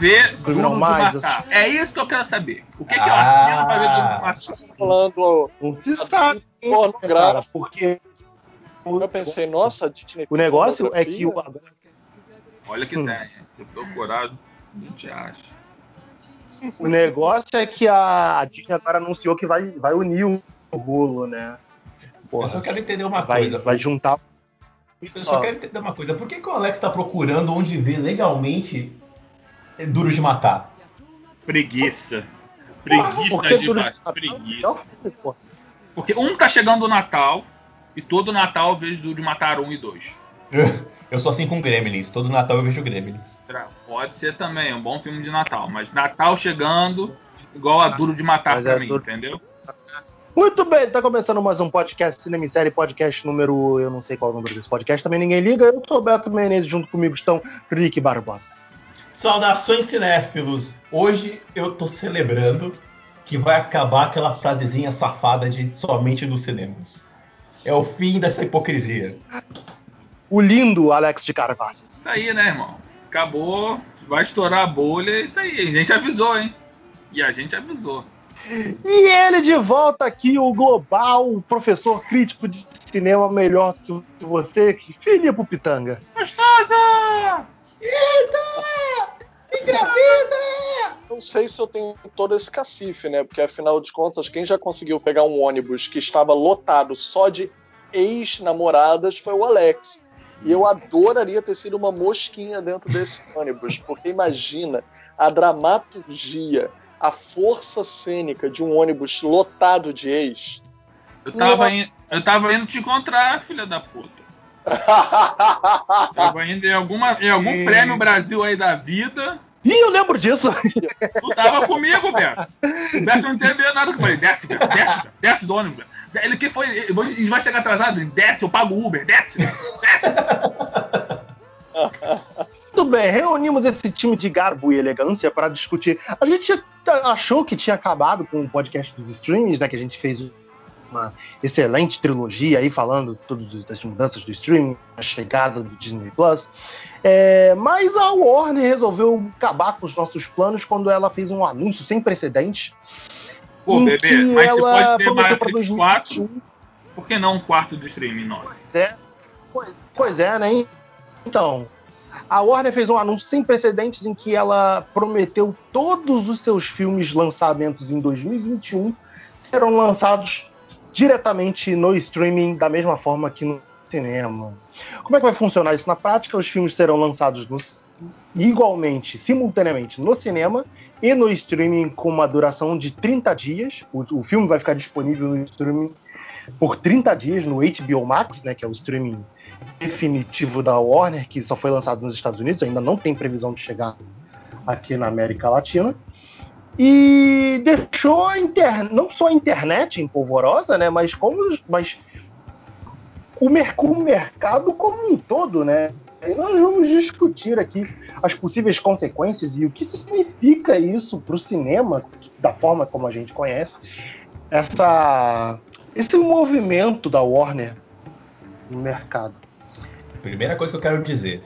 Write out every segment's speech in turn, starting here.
Ver Duro de Matar? É isso que eu quero saber. O que, ah. que eu assino pra ver de Matar? Tá falando. Sabe. Pornográfico. Porque. Eu pensei, nossa, Disney. O negócio é que o. Olha que hum. tem. Se procurar, não te acha. O negócio é que a Disney agora anunciou que vai, vai unir o rolo, né? Porra, eu só quero entender uma vai, coisa. Vai juntar. Eu só quero entender uma coisa. Por que, que o Alex está procurando onde vê legalmente Duro de Matar? Preguiça. Preguiça de matar. Preguiça. Porque um tá chegando o Natal e todo Natal eu vejo Duro de Matar um e dois. Eu sou assim com Gremlins. Todo Natal eu vejo Gremlins. Pode ser também, é um bom filme de Natal. Mas Natal chegando, igual a Duro de Matar mas pra é mim, duro... entendeu? Muito bem, tá começando mais um podcast Cinema e Série, podcast número. Eu não sei qual é o número desse podcast, também ninguém liga. Eu sou o Beto Menezes, junto comigo estão Rick Barbosa. Saudações cinéfilos! Hoje eu tô celebrando que vai acabar aquela frasezinha safada de somente nos cinemas. É o fim dessa hipocrisia o lindo Alex de Carvalho. Isso aí, né, irmão? Acabou, vai estourar a bolha, é isso aí. A gente avisou, hein? E a gente avisou. E ele de volta aqui, o global, o professor crítico de cinema melhor que você, Filipe Pitanga. Gostosa! Eita! Engravida! Não sei se eu tenho todo esse cacife, né? Porque afinal de contas, quem já conseguiu pegar um ônibus que estava lotado só de ex-namoradas foi o Alex. E eu adoraria ter sido uma mosquinha dentro desse ônibus, porque imagina a dramaturgia, a força cênica de um ônibus lotado de ex. Eu tava, in, eu tava indo te encontrar, filha da puta. Tava indo em, alguma, em algum e... prêmio Brasil aí da vida. Ih, eu lembro disso. Tu tava comigo, Beto. O Beto não entendeu nada que eu falei. Desce, Beto, desce, desce do ônibus, Beto. Ele que foi. A gente vai chegar atrasado. Desce, eu pago o Uber, desce, desce. Tudo bem, reunimos esse time de garbo e elegância para discutir. A gente achou que tinha acabado com o podcast dos streamings, né? Que a gente fez uma excelente trilogia aí falando tudo das mudanças do streaming, a chegada do Disney Plus. É, mas a Warner resolveu acabar com os nossos planos quando ela fez um anúncio sem precedentes Pô, bebê, mas você pode ter Matrix 4, por que não um quarto de streaming nosso? Pois é, pois, pois é, né? Então, a Warner fez um anúncio sem precedentes em que ela prometeu todos os seus filmes lançamentos em 2021 serão lançados diretamente no streaming da mesma forma que no cinema. Como é que vai funcionar isso na prática? Os filmes serão lançados igualmente, simultaneamente no cinema e no streaming com uma duração de 30 dias. O, o, filme vai ficar disponível no streaming por 30 dias no HBO Max, né, que é o streaming definitivo da Warner, que só foi lançado nos Estados Unidos, ainda não tem previsão de chegar aqui na América Latina. E deixou a inter... não só a internet empolvorosa, né, mas como mas o, mer... o mercado como um todo, né? E nós vamos discutir aqui as possíveis consequências e o que significa isso para o cinema, da forma como a gente conhece, essa, esse movimento da Warner no mercado. Primeira coisa que eu quero dizer: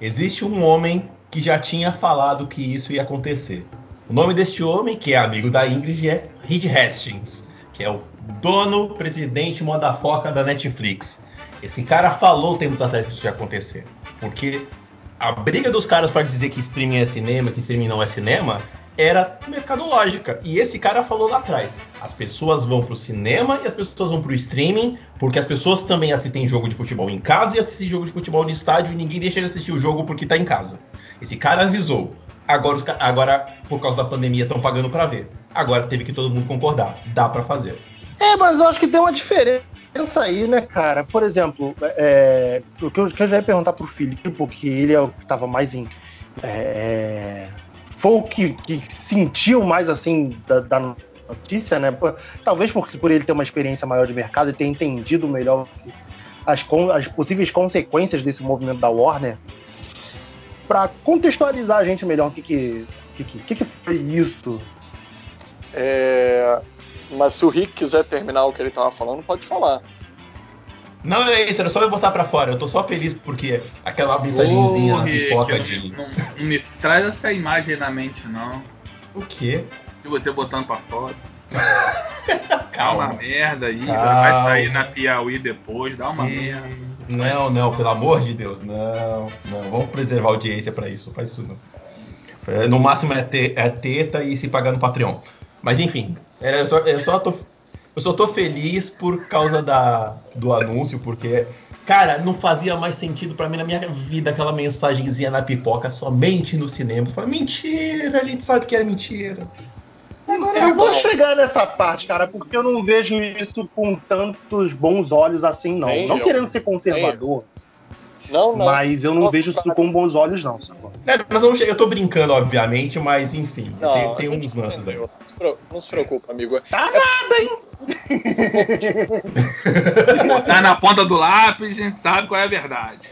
existe um homem que já tinha falado que isso ia acontecer. O nome deste homem, que é amigo da Ingrid, é Reed Hastings, que é o dono, presidente, moda foca da Netflix. Esse cara falou tempos atrás que isso ia acontecer. Porque a briga dos caras para dizer que streaming é cinema, que streaming não é cinema, era mercadológica. E esse cara falou lá atrás: as pessoas vão pro cinema e as pessoas vão pro streaming, porque as pessoas também assistem jogo de futebol em casa e assistem jogo de futebol de estádio e ninguém deixa de assistir o jogo porque tá em casa. Esse cara avisou. Agora, agora por causa da pandemia, estão pagando para ver. Agora teve que todo mundo concordar. Dá para fazer. É, mas eu acho que tem uma diferença aí, né, cara? Por exemplo, é, o, que eu, já ia perguntar pro Filipe, porque ele é o que tava mais em. É, foi o que, que, sentiu mais assim da, da notícia, né? Talvez porque por ele ter uma experiência maior de mercado e ter entendido melhor as, as possíveis consequências desse movimento da Warner. Para contextualizar a gente melhor o que, que, que, que, foi isso. É, mas se o Rick quiser terminar o que ele estava falando, pode falar. Não é isso, era só eu botar pra fora. Eu tô só feliz porque aquela mensagenzinha pipoca não, de. me, não, não me traz essa imagem na mente, não. O quê? De você botando pra fora. Dá Calma. uma merda aí, vai sair na Piauí depois, dá uma E- merda. Não, não, pelo amor de Deus, não, não. Vamos preservar a audiência pra isso, faz isso não. É, No máximo é, te- é teta e se pagar no Patreon. Mas enfim, era- eu só, eu só tô, eu só tô feliz por causa da, do anúncio, porque, cara, não fazia mais sentido pra mim na minha vida aquela mensagenzinha na pipoca somente no cinema. Eu falei, mentira, a gente sabe que era mentira. Agora Eu vou chegar nessa parte, cara, porque eu não vejo isso com tantos bons olhos assim, não. Nem não eu. querendo ser conservador, Não, não. mas eu não Não, vejo isso com bons olhos, não, sacou? É, vamos che- eu tô brincando, obviamente, mas enfim, Não, tem, tem uns lances aí. Não se pro- Não se preocupa, amigo. Tá nada, hein? Botar na ponta do lápis, a gente sabe qual é a verdade.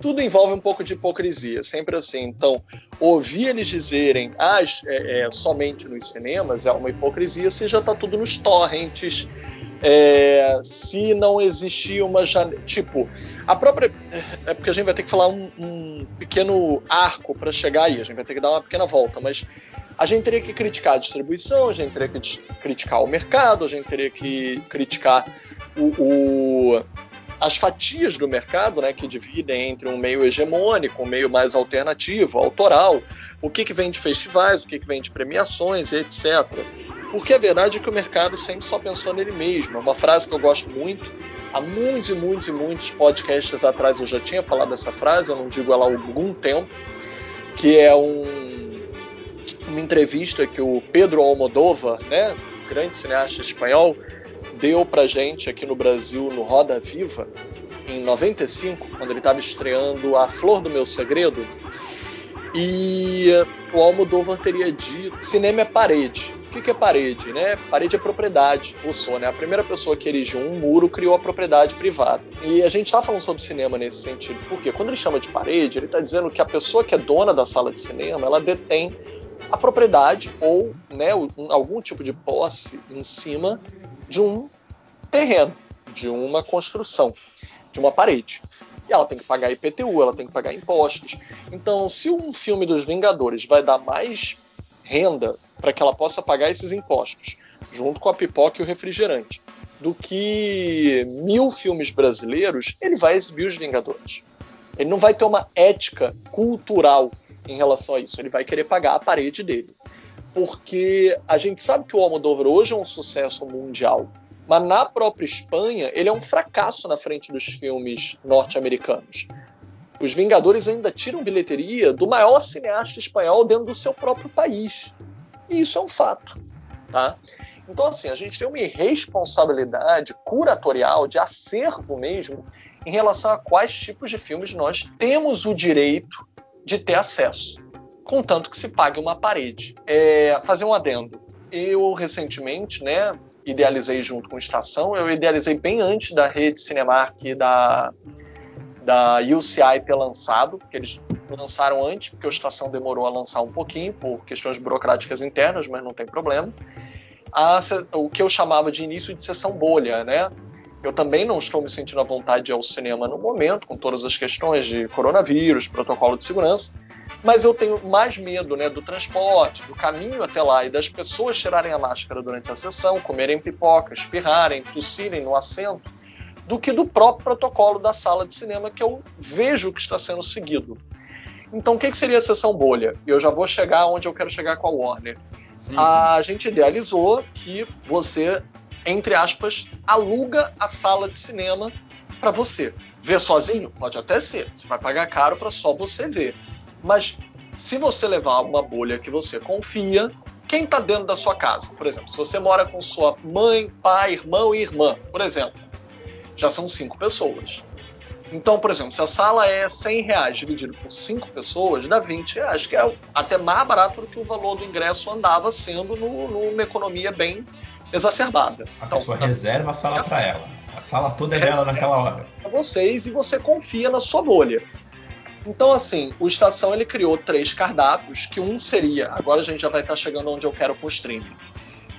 Tudo envolve um pouco de hipocrisia, sempre assim. Então, ouvir eles dizerem ah, é, é, somente nos cinemas é uma hipocrisia se já tá tudo nos torrents. é, se não existia uma janela. Tipo, a própria. É porque a gente vai ter que falar um, um pequeno arco para chegar aí, a gente vai ter que dar uma pequena volta, mas a gente teria que criticar a distribuição, a gente teria que criticar o mercado, a gente teria que criticar o- o, as fatias do mercado, né, que dividem entre um meio hegemônico, um meio mais alternativo, autoral, o que, que vem de festivais, o que, que vem de premiações, etc. Porque a verdade é que o mercado sempre só pensou nele mesmo. É uma frase que eu gosto muito. Há muitos e muitos e muitos podcasts atrás eu já tinha falado essa frase, eu não digo ela há algum tempo, que é um- uma entrevista que o Pedro Almodóvar, né, grande cineasta espanhol, deu pra gente aqui no Brasil no Roda Viva em 95, quando ele estava estreando A Flor do Meu Segredo. E o Almodóvar teria dito: cinema é parede. O que que é parede? Né? Parede é propriedade. Rousseau, né? A primeira pessoa que erigiu um muro criou a propriedade privada. E a gente está falando sobre cinema nesse sentido. Porque quando ele chama de parede, ele está dizendo que a pessoa que é dona da sala de cinema, ela detém a propriedade ou né, um- algum tipo de posse em cima de um terreno, de uma construção, de uma parede. E ela tem que pagar IPTU, ela tem que pagar impostos. Então, se um filme dos Vingadores vai dar mais renda para que ela possa pagar esses impostos, junto com a pipoca e o refrigerante, do que mil filmes brasileiros, ele vai exibir os Vingadores. Ele não vai ter uma ética cultural em relação a isso. Ele vai querer pagar a parede dele. Porque a gente sabe que o Almodóvar hoje é um sucesso mundial, mas na própria Espanha ele é um fracasso na frente dos filmes norte-americanos. Os Vingadores ainda tiram bilheteria do maior cineasta espanhol dentro do seu próprio país. E isso é um fato. Tá? Então, assim, a gente tem uma irresponsabilidade curatorial, de acervo mesmo, em relação a quais tipos de filmes nós temos o direito de ter acesso, contanto que se pague uma parede. É, fazer um adendo. Eu, recentemente, né, idealizei junto com Estação, eu idealizei bem antes da rede Cinemark e da, da UCI ter lançado, porque eles lançaram antes, porque o Estação demorou a lançar um pouquinho, por questões burocráticas internas, mas não tem problema. A, o que eu chamava de início de sessão bolha, né? Eu também não estou me sentindo à vontade de ir ao cinema no momento, com todas as questões de coronavírus, protocolo de segurança, mas eu tenho mais medo né, do transporte, do caminho até lá e das pessoas tirarem a máscara durante a sessão, comerem pipoca, espirrarem, tossirem no assento, do que do próprio protocolo da sala de cinema que eu vejo que está sendo seguido. Então, o que, que seria a sessão bolha? Eu já vou chegar onde eu quero chegar com a Warner. Sim. A gente idealizou que você, entre aspas, aluga a sala de cinema para você. Ver sozinho? Pode até ser. Você vai pagar caro para só você ver. Mas se você levar uma bolha que você confia, quem está dentro da sua casa? Por exemplo, se você mora com sua mãe, pai, irmão e irmã, por exemplo, já são cinco pessoas. Então, por exemplo, se a sala é 100 reais dividido por cinco pessoas, dá 20 reais, que é até mais barato do que o valor do ingresso andava sendo no- numa economia bem exacerbada. A Então, pessoa reserva a sala pra ela. A sala toda é dela naquela hora. para vocês e você confia na sua bolha. Então, assim, o Estação ele criou três cardápios, que um seria, agora a gente já vai estar chegando onde eu quero com o streaming,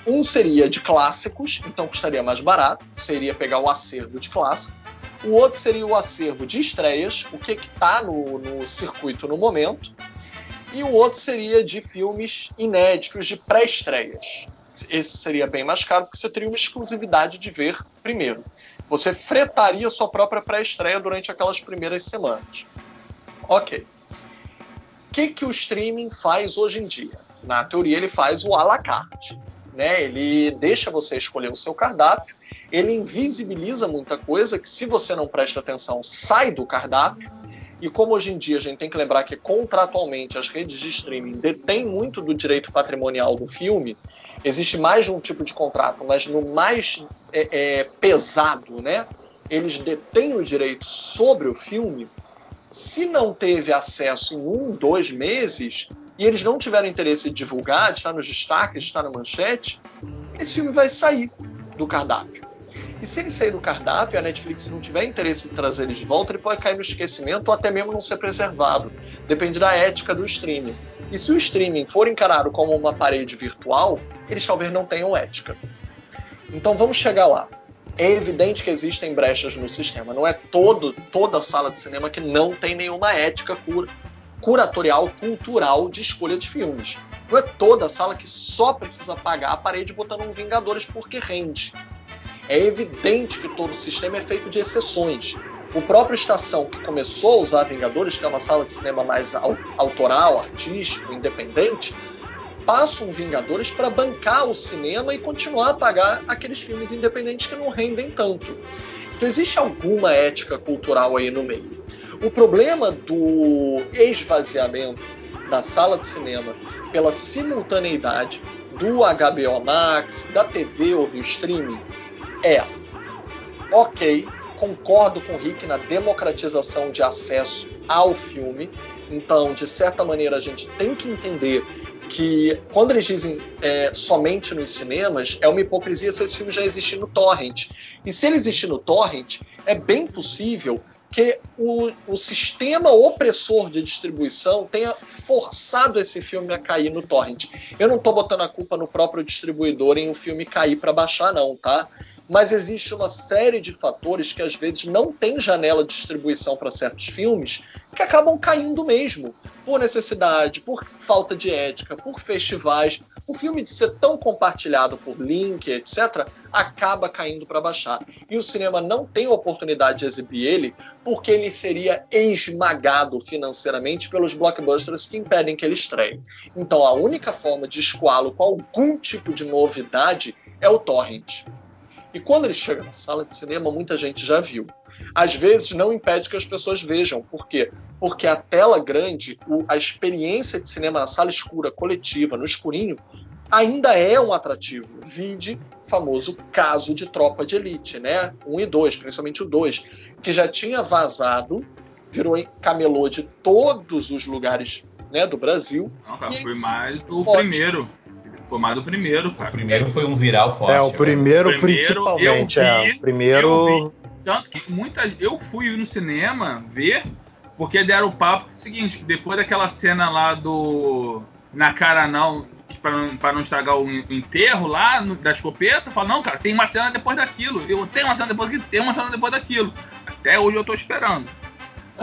Um seria de clássicos, então custaria mais barato, seria pegar o acervo de clássico. O outro seria o acervo de estreias, o que está no, no circuito no momento. E o outro seria de filmes inéditos, de pré-estreias. Esse seria bem mais caro, porque você teria uma exclusividade de ver primeiro. Você fretaria sua própria pré-estreia durante aquelas primeiras semanas. Ok. O que, que o streaming faz hoje em dia? Na teoria, ele faz o à la carte. Né? Ele deixa você escolher o seu cardápio, ele invisibiliza muita coisa que, se você não presta atenção, sai do cardápio e como hoje em dia a gente tem que lembrar que contratualmente as redes de streaming detêm muito do direito patrimonial do filme, existe mais de um tipo de contrato, mas no mais é, é, pesado, né? Eles detêm o direito sobre o filme. Se não teve acesso em um, dois meses, e eles não tiveram interesse em divulgar, de estar nos destaques, de estar na manchete, esse filme vai sair do cardápio. E se ele sair do cardápio, a Netflix não tiver interesse em trazer ele de volta, ele pode cair no esquecimento ou até mesmo não ser preservado. Depende da ética do streaming. E se o streaming for encarado como uma parede virtual, eles talvez não tenham ética. Então vamos chegar lá. É evidente que existem brechas no sistema. Não é todo, toda sala de cinema que não tem nenhuma ética cura, curatorial, cultural de escolha de filmes. Não é toda sala que só precisa pagar a parede botando um Vingadores porque rende é evidente que todo o sistema é feito de exceções. O próprio Estação, que começou a usar Vingadores, que é uma sala de cinema mais autoral, artístico, independente, passa um Vingadores para bancar o cinema e continuar a pagar aqueles filmes independentes que não rendem tanto. Então existe alguma ética cultural aí no meio. O problema do esvaziamento da sala de cinema pela simultaneidade do HBO Max, da TV ou do streaming é: ok, concordo com o Rick na democratização de acesso ao filme. Então, de certa maneira, a gente tem que entender que quando eles dizem é, somente nos cinemas, é uma hipocrisia se esse filme já existir no torrent. E se ele existir no torrent, é bem possível que o, o, sistema opressor de distribuição tenha forçado esse filme a cair no torrent. Eu não estou botando a culpa no próprio distribuidor em o filme cair para baixar, não, tá? Mas existe uma série de fatores que às vezes não tem janela de distribuição para certos filmes que acabam caindo mesmo, por necessidade, por falta de ética, por festivais. O filme de ser tão compartilhado por link, etc., acaba caindo para baixar. E o cinema não tem oportunidade de exibir ele porque ele seria esmagado financeiramente pelos blockbusters que impedem que ele estreie. Então a única forma de escoá-lo com algum tipo de novidade é o torrent. E quando ele chega na sala de cinema, muita gente já viu. Às vezes não impede que as pessoas vejam. Por quê? Porque a tela grande, a experiência de cinema na sala escura, coletiva, no escurinho, ainda é um atrativo. Vide famoso caso de Tropa de Elite, né? Um e dois, principalmente o dois, que já tinha vazado, virou camelô de todos os lugares né, do Brasil. Não, cara, foi mais o primeiro. Foi mais do primeiro, cara. O primeiro foi um viral forte. É, o primeiro, primeiro principalmente. Vi, é, o primeiro. tanto que muita. Eu fui no cinema ver, porque deram o papo é seguinte, que depois daquela cena lá do. Na cara não, para não, pra não estragar o enterro lá no, da escopeta, fala, não, cara, tem uma cena depois daquilo. Eu tenho uma cena depois daquilo, tem uma cena depois daquilo. Até hoje eu tô esperando.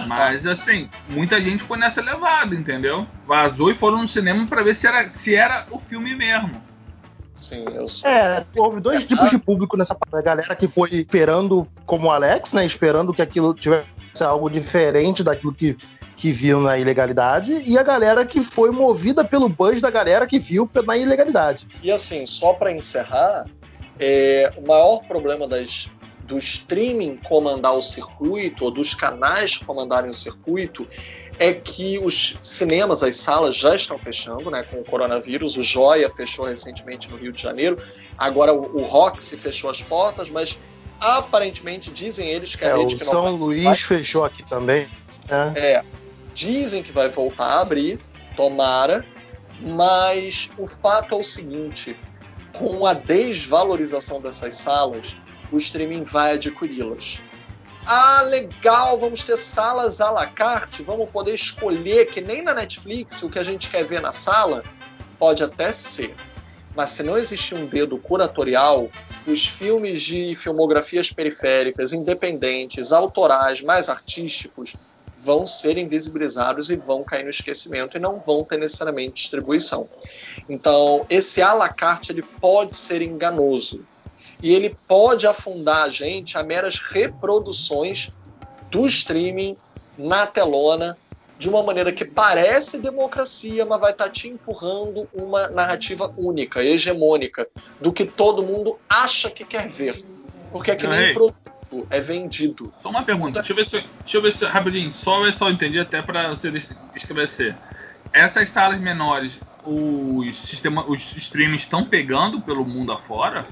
Mas assim, muita gente foi nessa levada, entendeu? Vazou e foram no cinema para ver se era, se era o filme mesmo. Sim, eu sei. É, houve dois tipos de público nessa parte. A galera que foi esperando, como o Alex, né? Esperando que aquilo tivesse algo diferente daquilo que, que viu na ilegalidade, e a galera que foi movida pelo buzz da galera que viu na ilegalidade. E assim, só para encerrar, é, o maior problema das do streaming comandar o circuito, ou dos canais comandarem o circuito, é que os cinemas, as salas já estão fechando, né, com o coronavírus. O Joia fechou recentemente no Rio de Janeiro. Agora o, o Roxy fechou as portas, mas aparentemente dizem eles que a é, rede que São Luís vai... fechou aqui também. Né? É, dizem que vai voltar a abrir, tomara. Mas o fato é o seguinte: com a desvalorização dessas salas, o streaming vai adquiri-las. Ah, legal, vamos ter salas à la carte, vamos poder escolher, que nem na Netflix, o que a gente quer ver na sala, pode até ser. Mas se não existir um dedo curatorial, os filmes de filmografias periféricas, independentes, autorais, mais artísticos, vão ser invisibilizados e vão cair no esquecimento e não vão ter necessariamente distribuição. Então, esse à la carte ele pode ser enganoso e ele pode afundar a gente a meras reproduções do streaming na telona de uma maneira que parece democracia, mas vai estar tá te empurrando uma narrativa única, hegemônica, do que todo mundo acha que quer ver. Porque é que nem produto, é vendido. Só uma pergunta, deixa eu ver se, deixa eu ver se rapidinho, só ver se eu entendi até para você esclarecer. Essas salas menores, os, sistema, os streams estão pegando pelo mundo afora?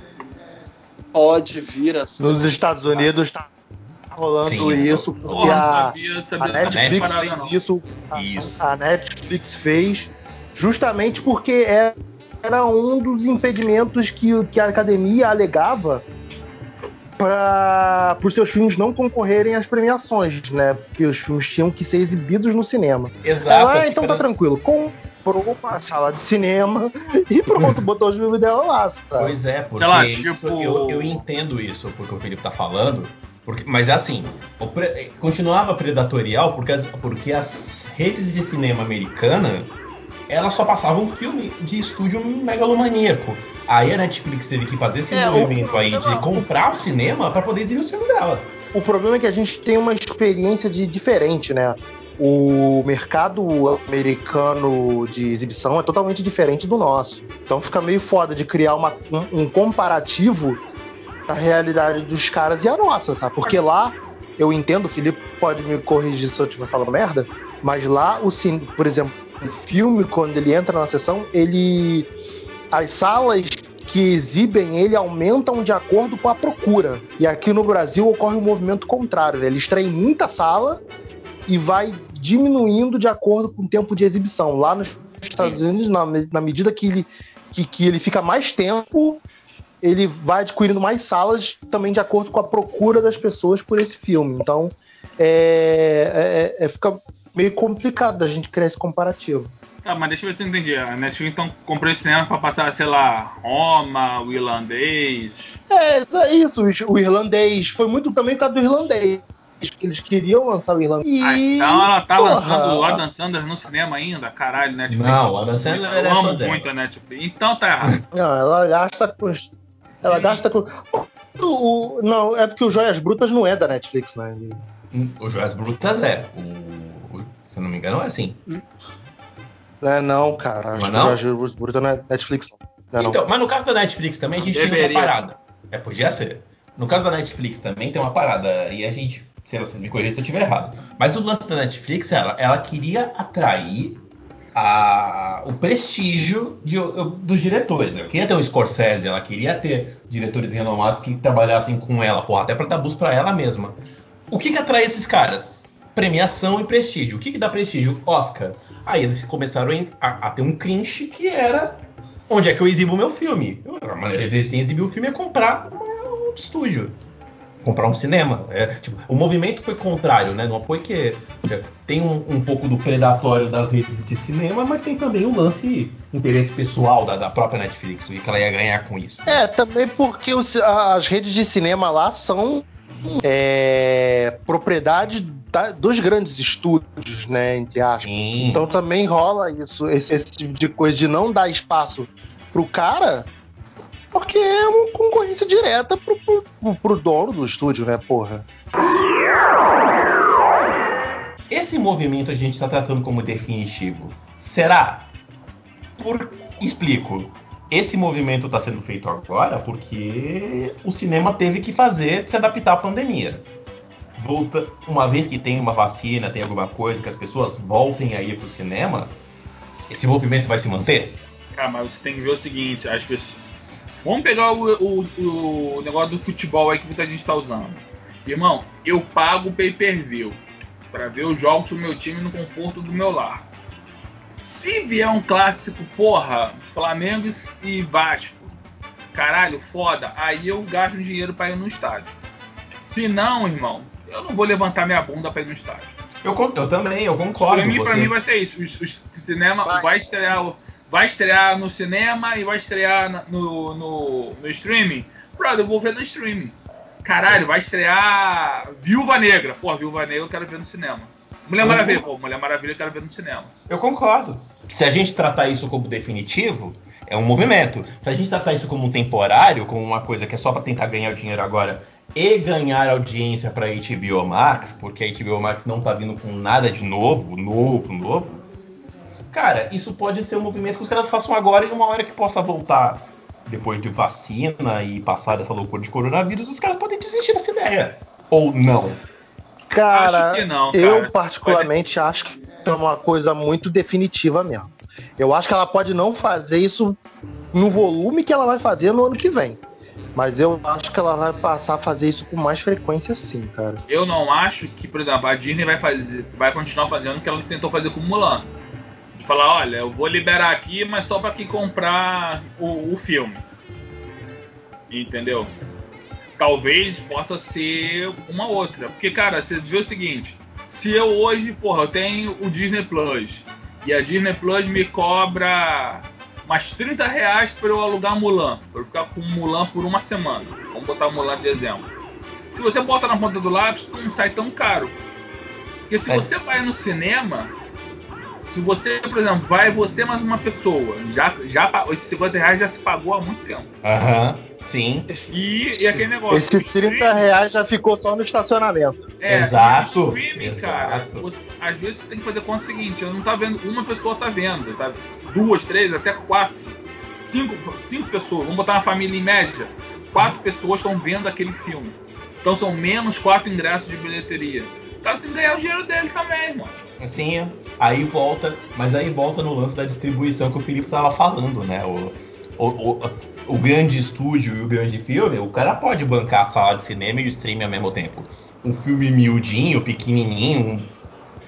Pode vir assim. Nos Estados Unidos está rolando Sim, isso porque a, sabia, sabia, a, Netflix fez isso, isso. A, a, Netflix fez justamente porque era um dos impedimentos que, que a academia alegava para os seus filmes não concorrerem às premiações, né? Porque os filmes tinham que ser exibidos no cinema. Exato. Ah, então tá tranquilo. Comprou uma sala de cinema e pronto, botou os filmes dela lá. Sabe? Pois é, porque lá, tipo... isso, eu, eu entendo isso, porque o Felipe tá falando. Porque, mas é assim, pre, continuava predatorial porque as, porque as redes de cinema americana elas só passavam filme de estúdio megalomaníaco. Aí a Netflix teve que fazer esse é, movimento o, aí de comprar o cinema para poder exibir o filme dela. O problema é que a gente tem uma experiência de diferente, né? O mercado americano de exibição é totalmente diferente do nosso. Então fica meio foda de criar uma, um, um comparativo da realidade dos caras e a nossa, sabe? Porque lá, eu entendo, o Felipe pode me corrigir se eu estiver falando merda, mas lá, o por exemplo, o filme, quando ele entra na sessão, ele. As salas que exibem ele aumentam de acordo com a procura. E aqui no Brasil ocorre um movimento contrário. Né? Ele extrai muita sala e vai diminuindo de acordo com o tempo de exibição. Lá nos Estados Unidos, na, na medida que ele, que, que ele fica mais tempo, ele vai adquirindo mais salas também de acordo com a procura das pessoas por esse filme. Então, é, é, é fica meio complicado da gente criar esse comparativo. Tá, mas deixa eu ver se eu entendi. A Netflix então comprou esse cinema pra passar, sei lá, Roma, o irlandês. É, isso, o irlandês. Foi muito também por causa do irlandês. Que eles queriam lançar o irlandês. Ah, então ela tá Porra. lançando o Adam Sandler no cinema ainda? Caralho, Netflix. Não, o Adam Sandler eu amo muito a Netflix. Então tá errado. Não, ela gasta com. Ela gasta com. O, não, é porque o Joias Brutas não é da Netflix, né? O Joias Brutas é. O, o, se eu não me engano, é assim. É não, cara. Acho não? que o Bruto não é Netflix. Não. Não, então, mas no caso da Netflix também a gente Deveria. tem uma parada. É, podia ser. No caso da Netflix também tem uma parada. E a gente, lá, vocês me corrigem se eu estiver errado. Mas o lance da Netflix, ela, ela queria atrair a, o prestígio de, dos diretores. Ela queria ter o Scorsese, ela queria ter diretores renomados que trabalhassem com ela, porra, até para dar busca para ela mesma. O que, que atrai esses caras? Premiação e prestígio. O que, que dá prestígio? Oscar. Aí eles começaram a, a, ter um cringe que era onde é que eu exibo meu filme? A maneira deles de exibir o filme é comprar um estúdio. Comprar um cinema. É, tipo, o movimento foi contrário, né? Não foi que tem um, um, pouco do predatório das redes de cinema, mas tem também o um lance interesse pessoal da, da, própria Netflix, o que ela ia ganhar com isso. É, também porque os, as redes de cinema lá são é, propriedade da, dos grandes estúdios, né, entre aspas. Sim. Então também rola isso, esse, esse, tipo de coisa de não dar espaço pro cara, porque é uma concorrência direta pro, pro, pro dono do estúdio, né, porra. Esse movimento a gente está tratando como definitivo. Será? Por explico esse movimento está sendo feito agora porque o cinema teve que fazer se adaptar à pandemia. Volta, uma vez que tem uma vacina, tem alguma coisa, que as pessoas voltem a ir para o cinema, esse movimento vai se manter? Cara, mas você tem que ver o seguinte, as pessoas. Vamos pegar o, o, o negócio do futebol aí que muita gente está usando. Irmão, eu pago o pay-per-view para ver os jogos do meu time no conforto do meu lar. Se vier um clássico, porra, Flamengo e Vasco, caralho, foda, aí eu gasto dinheiro para ir no estádio. Se não, irmão, eu não vou levantar minha bunda para ir no estádio. Eu, eu também, eu concordo. Pra mim, pra mim vai ser isso. O, o cinema vai, vai estrear o, vai estrear no cinema e vai estrear no, no, no streaming. Brother, eu vou ver no streaming. Caralho, vai estrear Viúva Negra. Pô, Viúva Negra eu quero ver no cinema. Mulher Maravilha, pô, Mulher Maravilha eu quero ver no cinema. Eu concordo. Se a gente tratar isso como definitivo, é um movimento. Se a gente tratar isso como um temporário, como uma coisa que é só para tentar ganhar o dinheiro agora e ganhar audiência para HBO Max, porque a HBO Max não tá vindo com nada de novo, novo, novo. Cara, isso pode ser um movimento que os caras façam agora e uma hora que possa voltar depois de vacina e passar dessa loucura de coronavírus, os caras podem desistir dessa ideia. Ou não. Cara, acho não, cara. eu particularmente pode... acho que é uma coisa muito definitiva mesmo. Eu acho que ela pode não fazer isso no volume que ela vai fazer no ano que vem. Mas eu acho que ela vai passar a fazer isso com mais frequência sim, cara. Eu não acho que, por exemplo, a Disney vai fazer, vai continuar fazendo o que ela tentou fazer com Mulan. Falar, olha, eu vou liberar aqui, mas só para quem comprar o, o filme. Entendeu? Talvez possa ser uma outra. Porque, cara, você vê o seguinte: se eu hoje, porra, eu tenho o Disney Plus e a Disney Plus me cobra mais 30 reais para eu alugar Mulan, para eu ficar com Mulan por uma semana. Vamos botar Mulan de exemplo. Se você bota na ponta do lápis, não sai tão caro. Porque se é. você vai no cinema, se você, por exemplo, vai você mais uma pessoa, já, já os 50 reais já se pagou há muito tempo. Aham. Uhum. Sim. E, e aquele negócio. Esse 30 reais já ficou só no estacionamento. É, Exato. streaming, Exato. cara, você, às vezes você tem que fazer conta seguinte: eu não tá vendo, uma pessoa tá vendo, tá? Duas, três, até quatro. Cinco, cinco pessoas, vamos botar uma família em média. Quatro pessoas estão vendo aquele filme. Então são menos quatro ingressos de bilheteria. O cara tem que ganhar o dinheiro dele também, mano. Sim, aí volta, mas aí volta no lance da distribuição que o Felipe tava falando, né? O, o, o, o grande estúdio e o grande filme, o cara pode bancar a sala de cinema e o streaming ao mesmo tempo. Um filme miudinho, pequenininho, um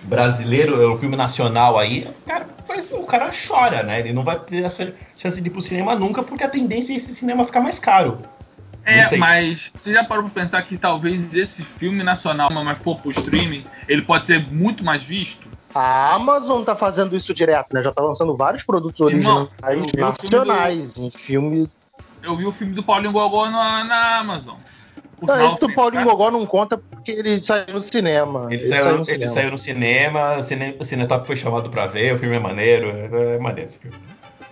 brasileiro, um filme nacional aí, cara, mas o cara chora, né? Ele não vai ter essa chance de ir pro cinema nunca, porque a tendência é esse cinema ficar mais caro. É, mas você já parou pra pensar que talvez esse filme nacional, mas for pro streaming, ele pode ser muito mais visto? A Amazon tá fazendo isso direto, né? Já tá lançando vários produtos originais nacionais em filme eu vi o filme do Paulinho Gogó na, na Amazon. Não, esse do Paulinho Gogó não conta porque ele saiu no cinema. Ele, ele, saiu, saiu, no ele cinema. saiu no cinema, o, cine, Cinetop foi chamado pra ver, o filme é maneiro, é, é maneiro esse filme.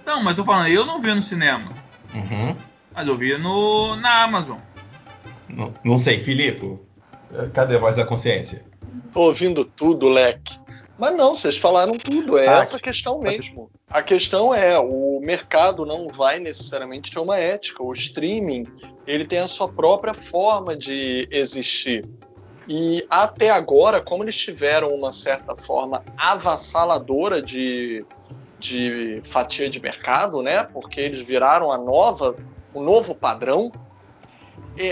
Não, mas tô falando, eu não vi no cinema. Uhum. Mas eu vi no, na Amazon. Não, não sei, Filipe, cadê a voz da consciência? Tô ouvindo tudo, leque. Mas não, vocês falaram tudo, é ah, essa a questão mesmo. A questão é, o mercado não vai necessariamente ter uma ética. O streaming, ele tem a sua própria forma de existir. E até agora, como eles tiveram uma certa forma avassaladora de, de fatia de mercado, né? Porque eles viraram a nova, o novo padrão,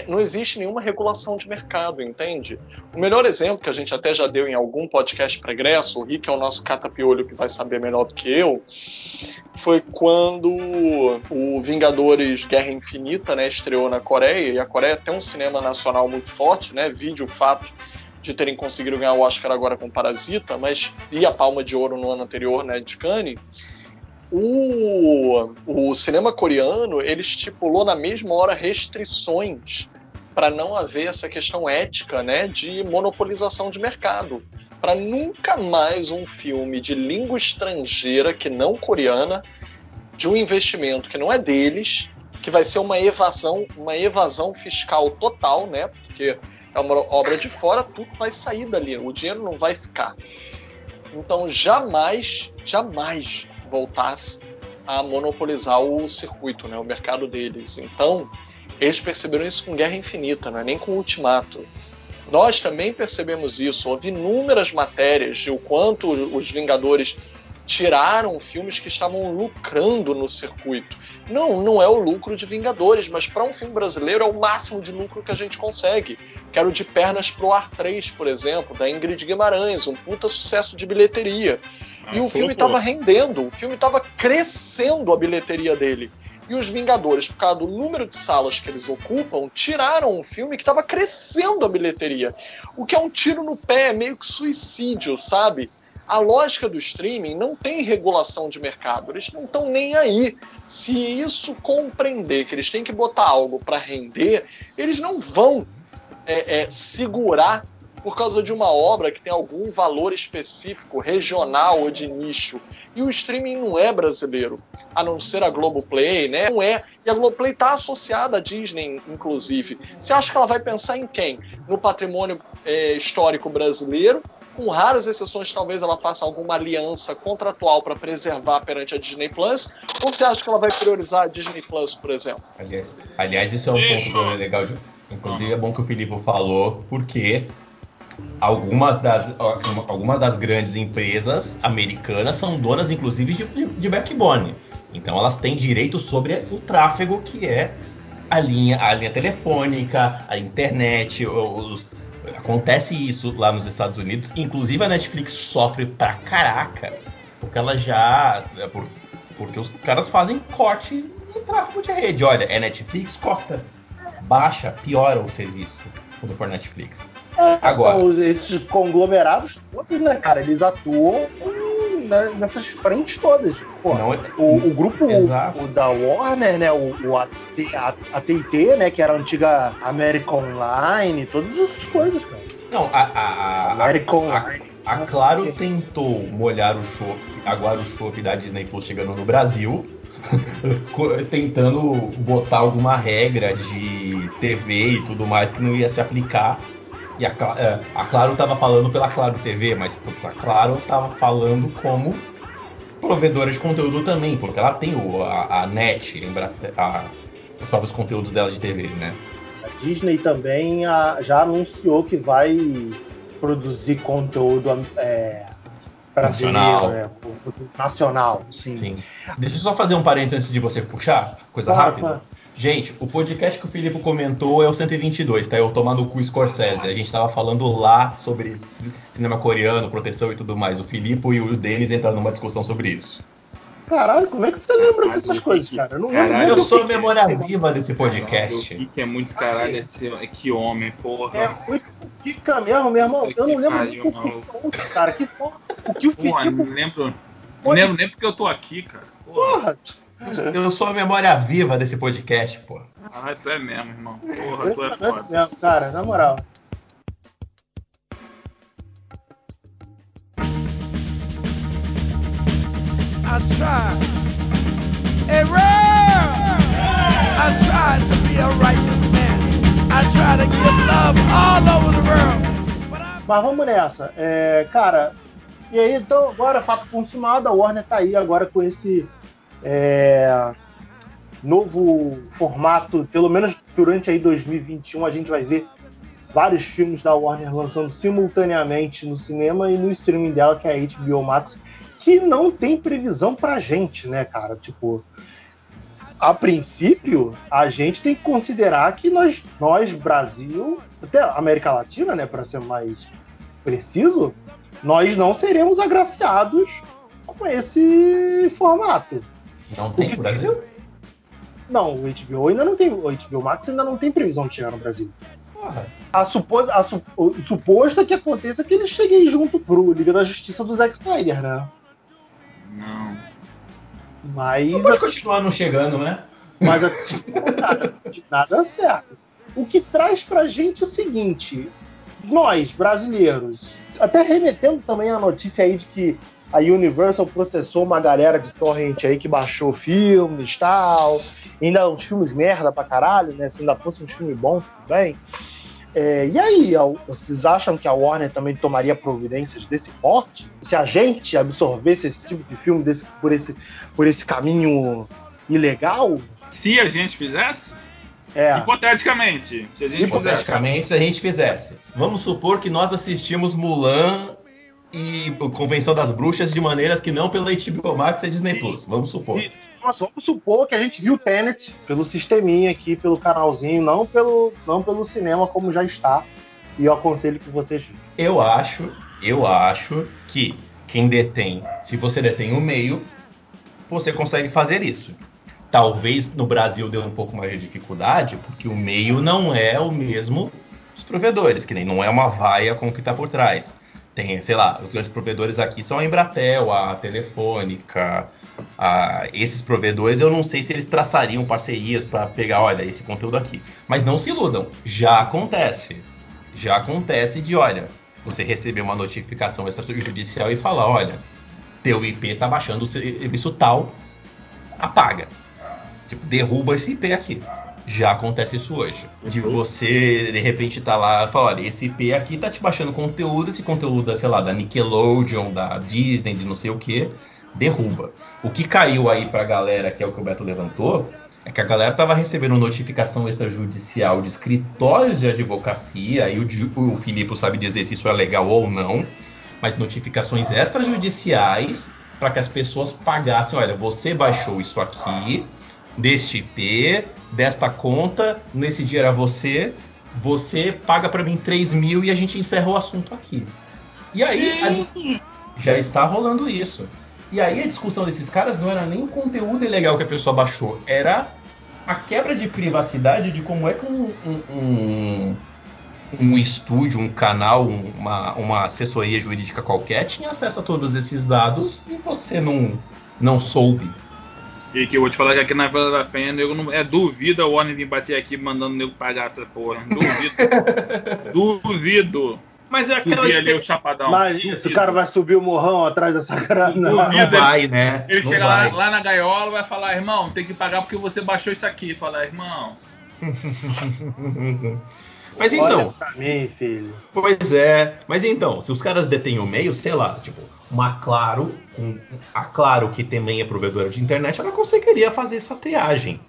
não existe nenhuma regulação de mercado, entende? O melhor exemplo que a gente até já deu em algum podcast pregresso, o Rick é o nosso catapiolho que vai saber melhor do que eu, foi quando o Vingadores Guerra Infinita né, estreou na Coreia, e a Coreia tem um cinema nacional muito forte, né? Vide o fato de terem conseguido ganhar o Oscar agora com Parasita, mas e a Palma de Ouro no ano anterior, né, de Cannes o, o cinema coreano ele estipulou na mesma hora restrições para não haver essa questão ética né, de monopolização de mercado. Para nunca mais um filme de língua estrangeira que não coreana, de um investimento que não é deles, que vai ser uma evasão, uma evasão fiscal total, né? Porque é uma obra de fora, tudo vai sair dali, o dinheiro não vai ficar. Então jamais, jamais voltasse a monopolizar o circuito, né, o mercado deles. Então, eles perceberam isso com Guerra Infinita, não é nem com Ultimato. Nós também percebemos isso. Houve inúmeras matérias de o quanto os Vingadores tiraram filmes que estavam lucrando no circuito. Não, não é o lucro de Vingadores, mas para um filme brasileiro é o máximo de lucro que a gente consegue. Quero de Pernas pro Ar 3, por exemplo, da Ingrid Guimarães, um puta sucesso de bilheteria. Ah, e o filme estava rendendo, o filme estava crescendo a bilheteria dele. E os Vingadores, por causa do número de salas que eles ocupam, tiraram um filme que estava crescendo a bilheteria. O que é um tiro no pé, é meio que suicídio, sabe? A lógica do streaming não tem regulação de mercado, eles não estão nem aí. Se isso compreender que eles têm que botar algo para render, eles não vão é, é, segurar por causa de uma obra que tem algum valor específico, regional ou de nicho. E o streaming não é brasileiro, a não ser a Globoplay, né? Não é. E a Globoplay está associada à Disney, inclusive. Você acha que ela vai pensar em quem? No patrimônio é, histórico brasileiro? Com raras exceções, talvez ela faça alguma aliança contratual para preservar perante a Disney Plus. Ou você acha que ela vai priorizar a Disney Plus, por exemplo? Aliás, aliás isso é um Deixa. ponto legal. De, inclusive, é bom que o Filipe falou, porque algumas das, algumas das grandes empresas americanas são donas, inclusive, de, de backbone. Então elas têm direito sobre o tráfego que é a linha, a linha telefônica, a internet. Os, acontece isso lá nos Estados Unidos. Inclusive a Netflix sofre pra caraca, porque ela já. É por, porque os caras fazem corte no tráfego de rede. Olha, é Netflix, corta. Baixa, piora o serviço quando for Netflix. É, Agora, são esses conglomerados todos, né, cara? Eles atuam nessas frentes todas. Pô, não, o, o, grupo o, da Warner, né? O, o AT&T, né? Que era a antiga American Online, todas essas coisas, cara. Não, a, a, American a, a, a Claro tentou molhar o show, agora o show da Disney Plus chegando no Brasil, tentando botar alguma regra de TV e tudo mais que não ia se aplicar e a, é, a Claro estava falando pela Claro TV, mas putz, a Claro estava falando como provedora de conteúdo também, porque ela tem o, a, a net, a, os próprios conteúdos dela de TV, né? A Disney também a, já anunciou que vai produzir conteúdo é, nacional. Né? nacional, sim. sim. Deixa eu só fazer um parênteses antes de você puxar, coisa claro, rápida. Claro. Gente, o podcast que o Filipe comentou é o 122, tá? Eu tomando o cu Scorsese. A gente tava falando lá sobre cinema coreano, proteção e tudo mais. O Filipe e o Denis entraram numa discussão sobre isso. Caralho, como é que você lembra dessas coisas, cara? Eu, não caralho, eu sou a memória viva desse podcast. O que é muito caralho, esse, é que homem, porra. É muito pica mesmo, meu irmão. Eu não lembro nem o que cara. Que porra. O que o Porra, não lembro. Não lembro nem porque eu tô aqui, cara. Porra. porra. Eu sou a memória viva desse podcast, pô. Ah, tu é mesmo, irmão. Porra, tu é foda. Mesmo, cara, na moral. I try. Hey, I try to be a righteous man. I try to give love all over the world. Mas vamos nessa. É, cara, e aí, então, agora, fato consumado, a Warner tá aí agora com esse é, novo formato, pelo menos durante aí 2021 a gente vai ver vários filmes da Warner lançando simultaneamente no cinema e no streaming dela, que é a HBO Max, que não tem previsão pra gente, né, cara? Tipo, a princípio, a gente tem que considerar que nós, nós Brasil, até América Latina, né, para ser mais preciso, nós não seremos agraciados com esse formato. Não tem no Brasil? Não, o HBO ainda não tem. O HBO Max ainda não tem previsão de chegar no Brasil. Porra. A, supo, a su, o suposto é que aconteça que eles cheguem junto pro Liga da Justiça do Zack Snyder, né? Não. Mas. Não pode continuar não chegando, né? Mas a, nada, nada certo. O que traz pra gente o seguinte: nós, brasileiros, até remetendo também a notícia aí de que a Universal processou uma galera de torrent aí que baixou filmes e tal. Ainda uns filmes merda pra caralho, né? Se ainda fosse um filme bom, tudo bem. É, e aí, vocês acham que a Warner também tomaria providências desse porte? Se a gente absorvesse esse tipo de filme desse, por, esse, por esse caminho ilegal? Se a gente fizesse? É. Hipoteticamente. Se a gente Hipoteticamente, fizesse. se a gente fizesse. Vamos supor que nós assistimos Mulan e Convenção das Bruxas de maneiras que não pela HBO Max e Disney Plus. Vamos supor. E, nós vamos supor que a gente viu Tenet pelo sisteminha aqui, pelo canalzinho, não pelo, não pelo cinema como já está. E eu aconselho que vocês. Eu acho, eu acho que quem detém, se você detém o meio, você consegue fazer isso. Talvez no Brasil dê um pouco mais de dificuldade, porque o meio não é o mesmo dos provedores, que nem não é uma vaia com o que está por trás. Tem, sei lá, os grandes provedores aqui são a Embratel, a Telefônica, a, esses provedores. Eu não sei se eles traçariam parcerias para pegar, olha, esse conteúdo aqui. Mas não se iludam, já acontece. Já acontece de, olha, você receber uma notificação extrajudicial e falar, olha, teu IP tá baixando o serviço tal, apaga. Tipo, derruba esse IP aqui. Já acontece isso hoje. De uhum. você, de repente, tá lá e falar, olha, esse IP aqui tá te baixando conteúdo, esse conteúdo, sei lá, da Nickelodeon, da Disney, de não sei o que, derruba. O que caiu aí pra galera, que é o que o Beto levantou, é que a galera tava recebendo notificação extrajudicial de escritórios de advocacia, e o, o Filipe sabe dizer se isso é legal ou não, mas notificações extrajudiciais para que as pessoas pagassem, olha, você baixou isso aqui, deste IP, desta conta, nesse dia era você, você paga para mim 3 mil e a gente encerra o assunto aqui. E aí a, já está rolando isso. E aí a discussão desses caras não era nem o conteúdo ilegal que a pessoa baixou, era a quebra de privacidade de como é que um, um, um, um estúdio, um canal, uma, uma assessoria jurídica qualquer tinha acesso a todos esses dados e você não, não soube e que eu vou te falar que aqui na Vila da Penha, nego não, é duvida o Warner vir bater aqui mandando o nego pagar essa porra. Duvido. duvido. Mas é aquela. Subir ali o chapadão. Imagina, se o cara vai subir o morrão atrás dessa grana. Não, não vai, né? Ele não chega lá, lá, na gaiola e vai falar, irmão, tem que pagar porque você baixou isso aqui. Falar, irmão. Mas então. Olha mim, filho. Pois é. Mas então, se os caras detêm o meio, sei lá, tipo, uma Claro, um, a Claro que também é provedora de internet, ela conseguiria fazer essa triagem.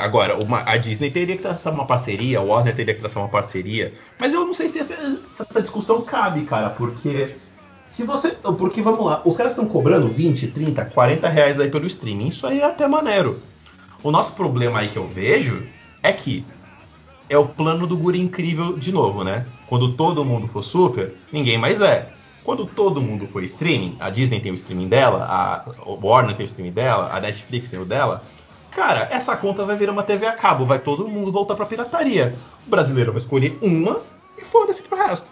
Agora, uma, a Disney teria que traçar uma parceria, a Warner teria que traçar uma parceria, mas eu não sei se essa, se essa discussão cabe, cara, porque se você. Porque vamos lá, os caras estão cobrando 20, 30, 40 reais aí pelo streaming, isso aí é até maneiro. O nosso problema aí que eu vejo é que é o plano do guri incrível de novo, né? Quando todo mundo for super, ninguém mais é. Quando todo mundo for streaming, a Disney tem o streaming dela, a Warner tem o streaming dela, a Netflix tem o dela, cara, essa conta vai virar uma TV a cabo, vai todo mundo voltar pra pirataria. O brasileiro vai escolher uma e foda-se pro resto.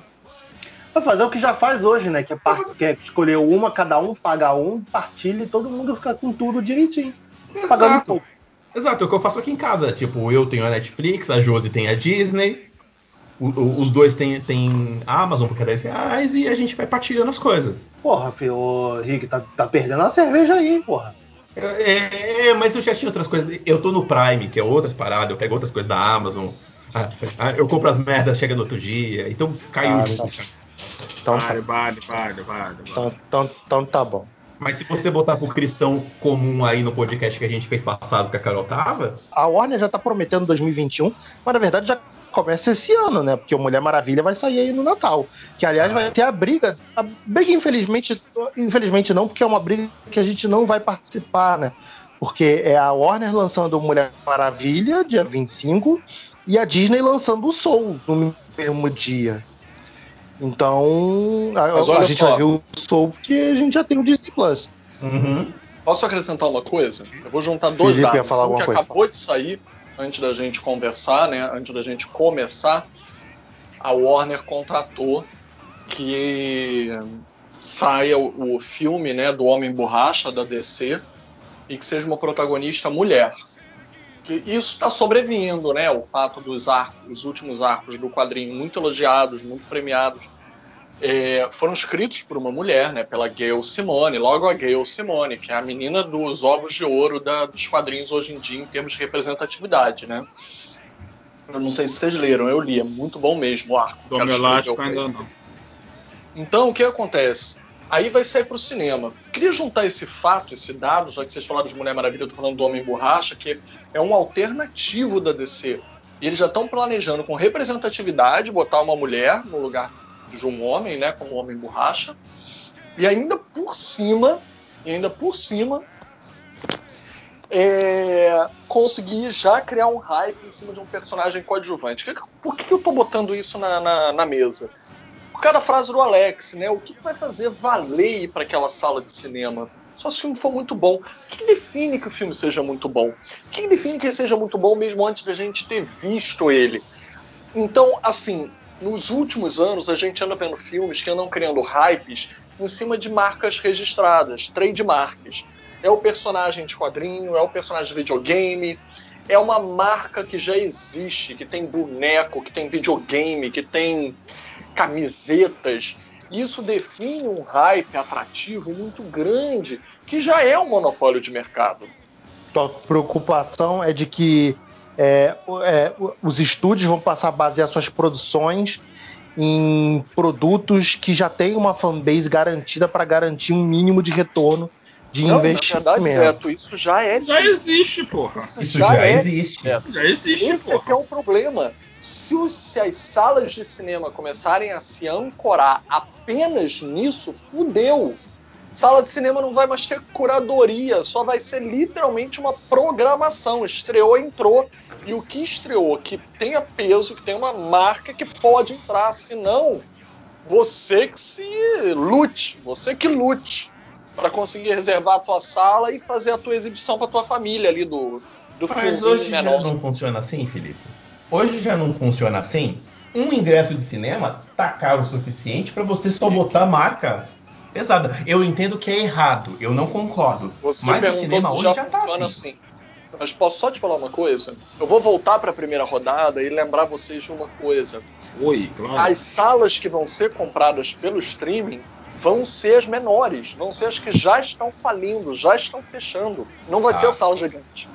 Vai fazer o que já faz hoje, né? Que é, part... que é escolher uma, cada um paga um, partilha e todo mundo fica com tudo direitinho. Exato. Pagando pouco. Exato, é o que eu faço aqui em casa. Tipo, eu tenho a Netflix, a Josi tem a Disney, o, o, os dois têm, têm Amazon porque é 10 reais e a gente vai partilhando as coisas. Porra, filho, Rick, tá, tá perdendo a cerveja aí, porra. É, é, é, mas eu já tinha outras coisas. Eu tô no Prime, que é outras paradas, eu pego outras coisas da Amazon. Ah, ah, eu compro as merdas, chega no outro dia. Então caiu ah, junto. Tá. Então, vale, tá. vale, vale, vale, Então, então, então tá bom. Mas se você botar pro cristão comum aí no podcast que a gente fez passado que a Carol tava. A Warner já tá prometendo 2021, mas na verdade já começa esse ano, né? Porque o Mulher Maravilha vai sair aí no Natal. Que, aliás, vai ter a briga. A briga, infelizmente, infelizmente não, porque é uma briga que a gente não vai participar, né? Porque é a Warner lançando Mulher Maravilha, dia 25, e a Disney lançando o Soul no mesmo dia. Então, a, a gente só. vai ver o Soul porque a gente já tem o Disney Plus. Uhum. Posso acrescentar uma coisa? Eu vou juntar dois Felipe dados. Um que coisa. acabou de sair antes da gente conversar, né, antes da gente começar, a Warner contratou que saia o, o filme né, do Homem Borracha da DC e que seja uma protagonista mulher. Que isso está sobrevindo, né? O fato dos arcos, os últimos arcos do quadrinho muito elogiados, muito premiados, é, foram escritos por uma mulher, né, pela Gail Simone, logo a Gail Simone, que é a menina dos ovos de ouro da, dos quadrinhos hoje em dia em termos de representatividade, né? Eu não sei se vocês leram, eu li, é muito bom mesmo o arco. Dom Elástico ainda não. Então, o que acontece? Aí vai sair para o cinema. Queria juntar esse fato, esse dado, já que vocês falaram de Mulher Maravilha, eu tô falando do Homem Borracha, que é um alternativo da DC. E eles já estão planejando com representatividade botar uma mulher no lugar de um homem, né, como homem borracha, e ainda por cima, e ainda por cima, é, conseguir já criar um hype em cima de um personagem coadjuvante. Por que, que eu estou botando isso na, na, na, mesa? Por causa da frase do Alex, né? O que, que vai fazer valer para aquela sala de cinema? Só se o filme for muito bom. O que define que o filme seja muito bom? O que define que ele seja muito bom mesmo antes da gente ter visto ele? Então, assim, nos últimos anos a gente anda vendo filmes que andam criando hypes em cima de marcas registradas, trademarks. É o personagem de quadrinho, é o personagem de videogame, é uma marca que já existe, que tem boneco, que tem videogame, que tem camisetas. Isso define um hype atrativo muito grande, que já é um monopólio de mercado. A preocupação é de que é, é, os estúdios vão passar a basear suas produções em produtos que já têm uma fanbase garantida para garantir um mínimo de retorno de não, investimento. Na verdade, Beto, isso já é. Já existe, porra. Isso, isso já, já, é, existe. Já existe. Esse porra. é, é o problema. Se, os, se as salas de cinema começarem a se ancorar apenas nisso, fudeu. Sala de cinema não vai mais ter curadoria, só vai ser literalmente uma programação. Estreou, entrou. E o que estreou, que tenha peso, que tenha uma marca que pode entrar, senão você que se lute, você que lute para conseguir reservar a tua sala e fazer a tua exibição para tua família ali do, do Mas hoje menor. não funciona assim, Felipe? Hoje já não funciona assim? Um ingresso de cinema tá caro o suficiente para você só botar marca pesada. Eu entendo que é errado, eu não concordo. Você mas o cinema hoje já, já tá assim. assim. Mas posso só te falar uma coisa? Eu vou voltar para a primeira rodada e lembrar vocês de uma coisa. Oi, claro. As salas que vão ser compradas pelo streaming vão ser as menores, vão ser as que já estão falindo, já estão fechando. Não vai ah. ser a sala gigante.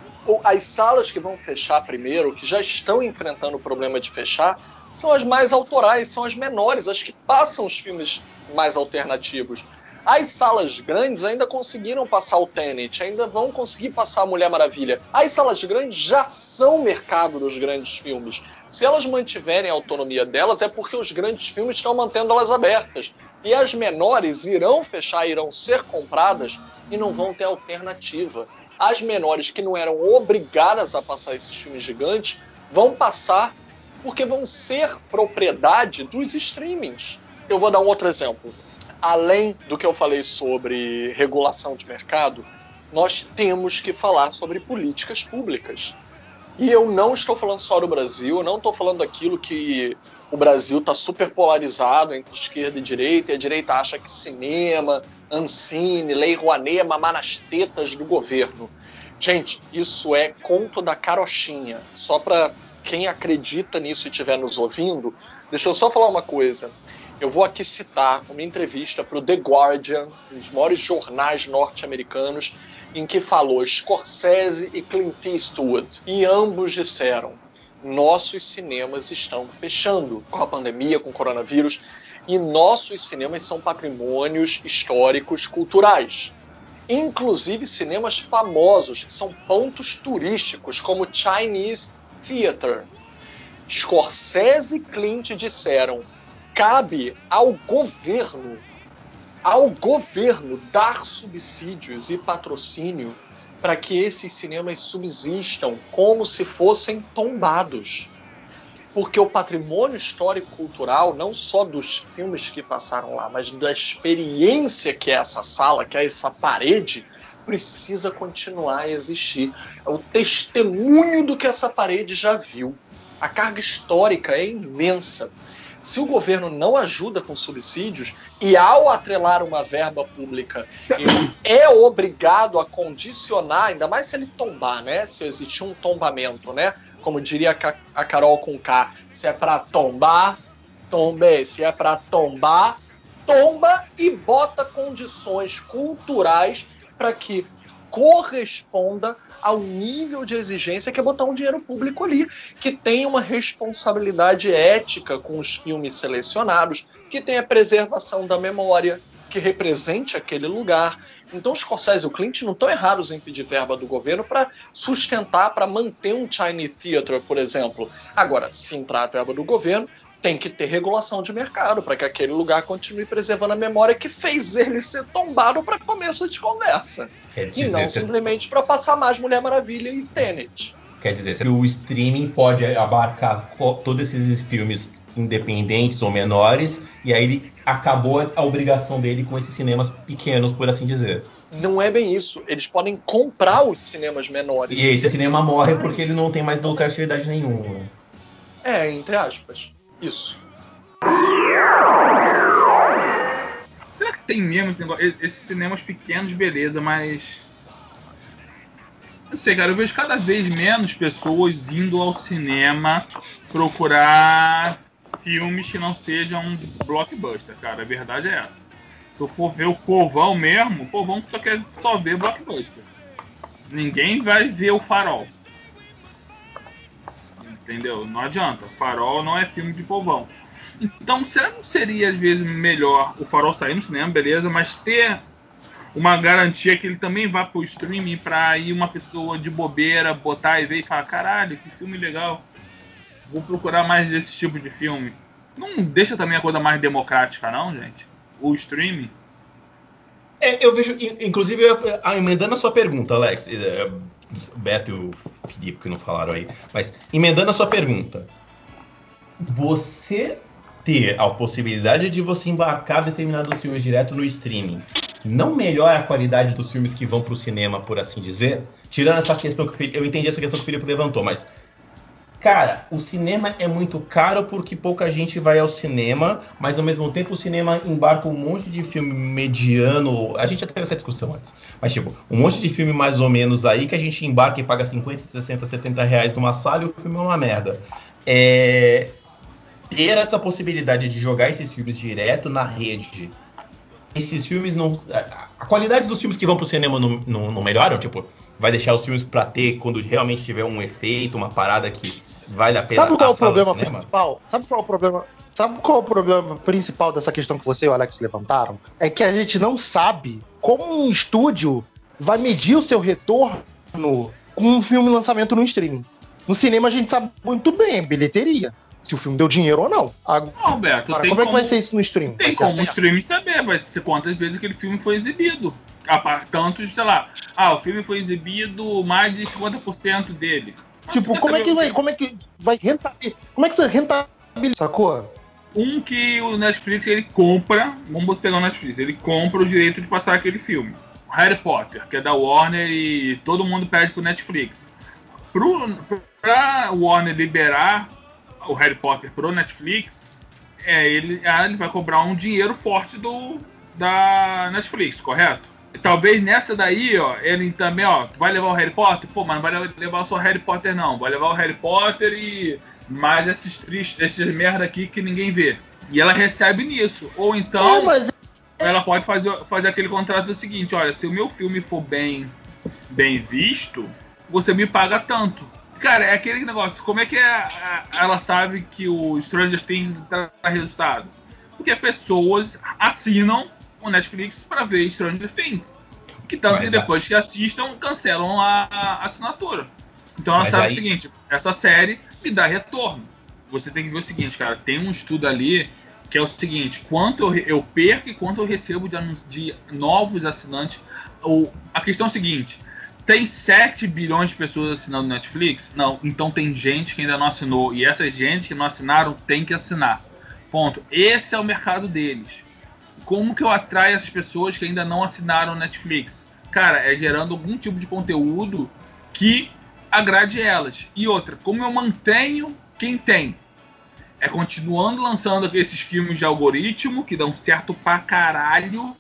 As salas que vão fechar primeiro, que já estão enfrentando o problema de fechar, são as mais autorais, são as menores, as que passam os filmes mais alternativos. As salas grandes ainda conseguiram passar o Tenet, ainda vão conseguir passar a Mulher Maravilha. As salas grandes já são mercado dos grandes filmes. Se elas mantiverem a autonomia delas, é porque os grandes filmes estão mantendo elas abertas. E as menores irão fechar, irão ser compradas e não vão ter alternativa. As menores que não eram obrigadas a passar esses filmes gigantes vão passar porque vão ser propriedade dos streamings. Eu vou dar um outro exemplo além do que eu falei sobre regulação de mercado, nós temos que falar sobre políticas públicas. E eu não estou falando só do Brasil, eu não estou falando aquilo que o Brasil está super polarizado entre esquerda e direita, e a direita acha que cinema, Ancine, Lei Rouanet é mamar nas tetas do governo. Gente, isso é conto da carochinha. Só para quem acredita nisso e estiver nos ouvindo, deixa eu só falar uma coisa. Eu vou aqui citar uma entrevista para o The Guardian, um dos maiores jornais norte-americanos, em que falou Scorsese e Clint Eastwood. E ambos disseram: nossos cinemas estão fechando com a pandemia, com o coronavírus, e nossos cinemas são patrimônios históricos culturais. Inclusive cinemas famosos, que são pontos turísticos, como Chinese Theater. Scorsese e Clint disseram: cabe ao governo, ao governo dar subsídios e patrocínio para que esses cinemas subsistam como se fossem tombados. Porque o patrimônio histórico-cultural, não só dos filmes que passaram lá, mas da experiência que é essa sala, que é essa parede, precisa continuar a existir. É o testemunho do que essa parede já viu. A carga histórica é imensa se o governo não ajuda com subsídios e ao atrelar uma verba pública, ele é obrigado a condicionar, ainda mais se ele tombar, né? Se existir um tombamento, né? Como diria a Carol com K, se é para tombar, tombe, se é para tombar, tomba e bota condições culturais para que corresponda ao nível de exigência que é botar um dinheiro público ali, que tem uma responsabilidade ética com os filmes selecionados, que tem a preservação da memória, que represente aquele lugar. Então os Scorsese e o Clint não estão errados em pedir verba do governo para sustentar, para manter um Chinese Theater, por exemplo. Agora, se entrar a verba do governo, tem que ter regulação de mercado para que aquele lugar continue preservando a memória que fez ele ser tombado para começo de conversa. Dizer, e não simplesmente para passar mais Mulher Maravilha e Tenet. Quer dizer, o streaming pode abarcar todos esses filmes independentes ou menores, e aí ele acabou a obrigação dele com esses cinemas pequenos, por assim dizer. Não é bem isso. Eles podem comprar os cinemas menores. E esse cinema morre porque ele não tem mais lucratividade nenhuma. É, entre aspas. Isso. Será que tem mesmo esse negócio? Esses cinemas pequenos, beleza, mas. Não sei, cara, eu vejo cada vez menos pessoas indo ao cinema procurar filmes que não sejam blockbuster, cara. A verdade é essa. Se eu for ver o povão mesmo, o povão só quer só ver blockbuster. Ninguém vai ver o farol. Entendeu? Não adianta. Farol não é filme de povão. Então, será que não seria às vezes melhor o farol sair no cinema, beleza, mas ter uma garantia que ele também vá pro streaming pra ir uma pessoa de bobeira botar e ver e falar, caralho, que filme legal. Vou procurar mais desse tipo de filme. Não deixa também a coisa mais democrática, não, gente? O streaming. É, eu vejo, inclusive, ah, emendando a sua pergunta, Alex, é, Beto e o Felipe que não falaram aí, mas emendando a sua pergunta, você ter a possibilidade de você embarcar determinados filmes direto no streaming não melhora a qualidade dos filmes que vão para o cinema, por assim dizer? Tirando essa questão que eu entendi essa questão que o Felipe levantou, mas Cara, o cinema é muito caro porque pouca gente vai ao cinema, mas ao mesmo tempo o cinema embarca um monte de filme mediano. A gente já teve essa discussão antes. Mas, tipo, um monte de filme mais ou menos aí que a gente embarca e paga 50, 60, 70 reais numa sala e o filme é uma merda. É... Ter essa possibilidade de jogar esses filmes direto na rede. Esses filmes não. A qualidade dos filmes que vão pro cinema não, não, não melhoram, tipo, vai deixar os filmes para ter quando realmente tiver um efeito, uma parada que vale a pena. Sabe qual é o problema principal? Sabe qual é o problema? Sabe qual é o problema principal dessa questão que você e o Alex levantaram? É que a gente não sabe como um estúdio vai medir o seu retorno com um filme lançamento no streaming. No cinema a gente sabe muito bem, bilheteria. Se o filme deu dinheiro ou não. Agora, não, Beto, como, como, é que vai ser isso no streaming? Tem como o streaming saber, vai ser quantas vezes aquele filme foi exibido. Tanto, sei lá, ah, o filme foi exibido mais de 50% dele. Tipo, como é que vai, como é que vai rentabilizar? Como é que você rentabiliza, sacou? Um que o Netflix ele compra, vamos pegar o Netflix, ele compra o direito de passar aquele filme. Harry Potter, que é da Warner e todo mundo pede pro Netflix. Pro, pra Warner liberar o Harry Potter pro Netflix, é, ele, ah, ele vai cobrar um dinheiro forte do da Netflix, correto? Talvez nessa daí, ó, ele também, ó, tu vai levar o Harry Potter? Pô, mas não vai levar só o Harry Potter, não. Vai levar o Harry Potter e mais esses tristes, esses merda aqui que ninguém vê. E ela recebe nisso. Ou então, é, mas... ela pode fazer, fazer aquele contrato do seguinte: olha, se o meu filme for bem, bem visto, você me paga tanto. Cara, é aquele negócio. Como é que é, ela sabe que o Stranger Things dá resultado? Porque pessoas assinam o Netflix para ver Stranger Things. Que tanto que depois que assistam, cancelam a, a assinatura. Então ela sabe aí... o seguinte: essa série me dá retorno. Você tem que ver o seguinte, cara, tem um estudo ali que é o seguinte: quanto eu, eu perco e quanto eu recebo de, de novos assinantes. Ou, a questão é a seguinte: tem 7 bilhões de pessoas assinando Netflix? Não, então tem gente que ainda não assinou. E essas gente que não assinaram tem que assinar. Ponto. Esse é o mercado deles como que eu atraio essas pessoas que ainda não assinaram Netflix? Cara, é gerando algum tipo de conteúdo que agrade elas. E outra, como eu mantenho quem tem? É continuando lançando esses filmes de algoritmo que dão certo pra caralho.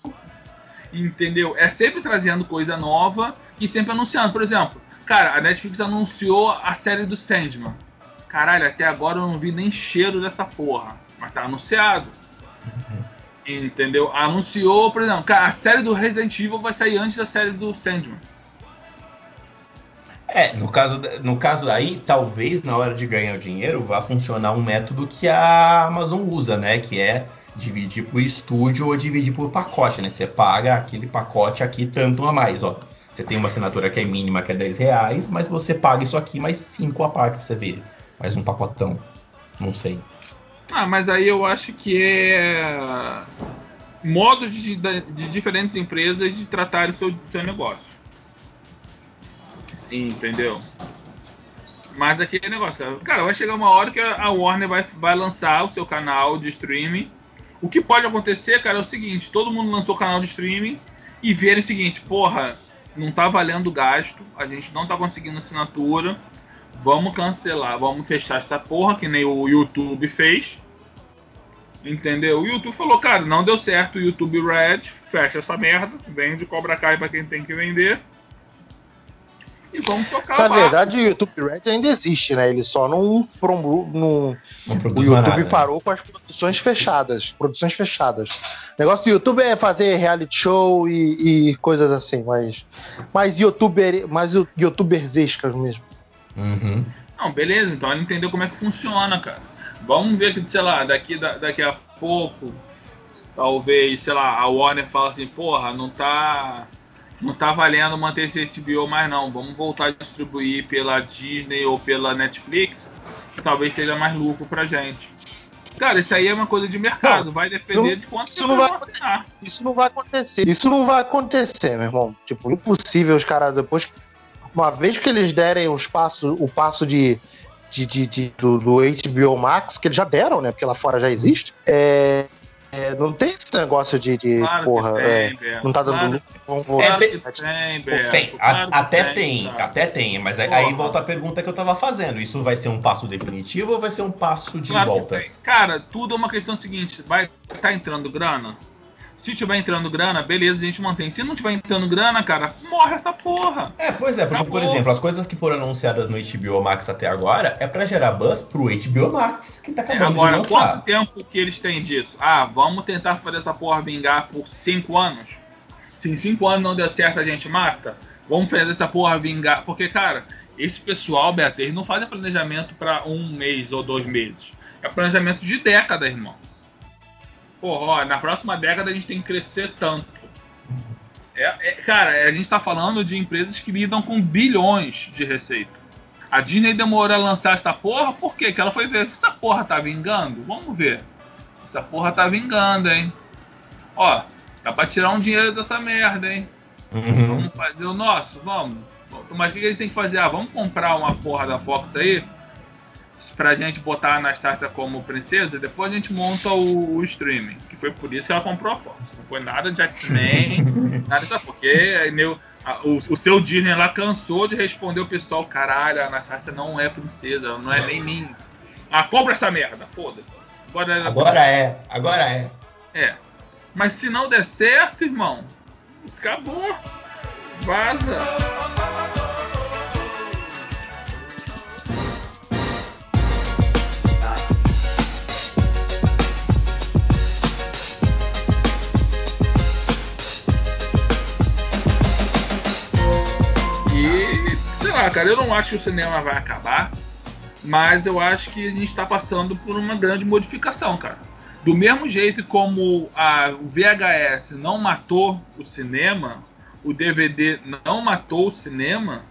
Entendeu? É sempre trazendo coisa nova e sempre anunciando. Por exemplo, cara, a Netflix anunciou a série do Sandman. Caralho, até agora eu não vi nem cheiro dessa porra. Mas tá anunciado. Uhum. Entendeu? Anunciou, por exemplo, a série do Resident Evil vai sair antes da série do Sandman. É, no caso, no caso aí, talvez na hora de ganhar o dinheiro vá funcionar um método que a Amazon usa, né? Que é dividir por estúdio ou dividir por pacote, né? Você paga aquele pacote aqui tanto a mais, ó. Você tem uma assinatura que é mínima, que é 10 reais, mas você paga isso aqui mais 5 a parte pra você ver. Mais um pacotão. Não sei. Ah, mas aí eu acho que é modo de, de diferentes empresas de tratar o seu, seu negócio. Entendeu? Mas aquele negócio, cara. cara, vai chegar uma hora que a Warner vai, vai lançar o seu canal de streaming. O que pode acontecer, cara, é o seguinte: todo mundo lançou o canal de streaming e verem o seguinte, porra, não tá valendo o gasto, a gente não tá conseguindo assinatura, vamos cancelar, vamos fechar essa porra, que nem o YouTube fez. Entendeu? O YouTube falou, cara, não deu certo o YouTube Red, fecha essa merda, vende Cobra Kai pra quem tem que vender. E vamos tocar Na verdade, o YouTube Red ainda existe, né? Ele só não. Promu, não, Não o YouTube nada. parou com as produções fechadas. Produções fechadas. O negócio do YouTube é fazer reality show e, e coisas assim, mas. Mais youtuber. Mais youtuberzescas mesmo. Uhum. Não, beleza, então ele entendeu como é que funciona, cara. Vamos ver que, sei lá, daqui, da- daqui a pouco, talvez, sei lá, a Warner fala assim, porra, não tá. Não tá valendo manter esse HBO mais não. Vamos voltar a distribuir pela Disney ou pela Netflix, talvez seja mais lucro pra gente. Cara, isso aí é uma coisa de mercado, Não, vai depender isso- de quanto isso você não vai. Isso não vai acontecer. Isso não vai acontecer, meu irmão. Tipo, impossível os caras depois. Uma vez que eles derem os passos, o passo de, de, de- de- do, do HBO Max, que eles já deram, né? Porque lá fora já existe. É, é, não tem esse negócio de, de Claro porra. que é, tem, Beto. não tá dando claro, lucro, vamos É, tem- que tem, Tipo, Beto. Tem, claro até tem, até tem, mas aí, Porra. aí volta a pergunta que eu tava fazendo. Isso vai ser um passo definitivo ou vai ser um passo de volta? Cara, tudo é uma questão seguinte: vai tá entrando grana? Se tiver entrando grana, beleza, a gente mantém. Se não tiver entrando grana, cara, morre essa porra. É, pois é, porque, por Acabou. exemplo, as coisas que foram anunciadas no HBO Max até agora é pra gerar buzz pro HBO Max, que tá É, acabando agora, de quanto lançar. tempo que eles têm disso? Ah, vamos tentar fazer essa porra vingar por 5 anos? Se em 5 anos não der certo, a gente mata? Vamos fazer essa porra vingar. Porque, cara, esse pessoal, eles não fazem planejamento pra um mês ou dois meses. É planejamento de década, irmão. Porra, ó, na próxima década a gente tem que crescer tanto. É, é- cara, a gente tá falando de empresas que lidam com bilhões de receita. A Disney demorou a lançar essa porra, por quê? Que ela foi ver. Essa porra tá vingando? Vamos ver. Essa porra tá vingando, hein? Ó, dá pra tirar um dinheiro dessa merda, hein? Uhum. Vamos fazer o nosso? Vamos. Mas o que a gente tem que fazer? Ah, vamos comprar uma porra da Fox aí pra gente botar a Anastasia como princesa, depois a gente monta o, o streaming. Que foi por isso que ela comprou a Fox. Não foi nada de X-Men, nada disso, porque meu, a- o, o seu Disney lá cansou de responder o pessoal, caralho, a Anastasia não é princesa, não é nem minha. Ah, compra essa merda, foda-se. Agora, Agora é, agora é. é. Mas se não der certo, irmão, acabou. Vaza. Cara, eu não acho que o cinema vai acabar, mas eu acho que a gente está passando por uma grande modificação, cara. Do mesmo jeito como a, o VHS não matou o cinema, o DVD não matou o cinema,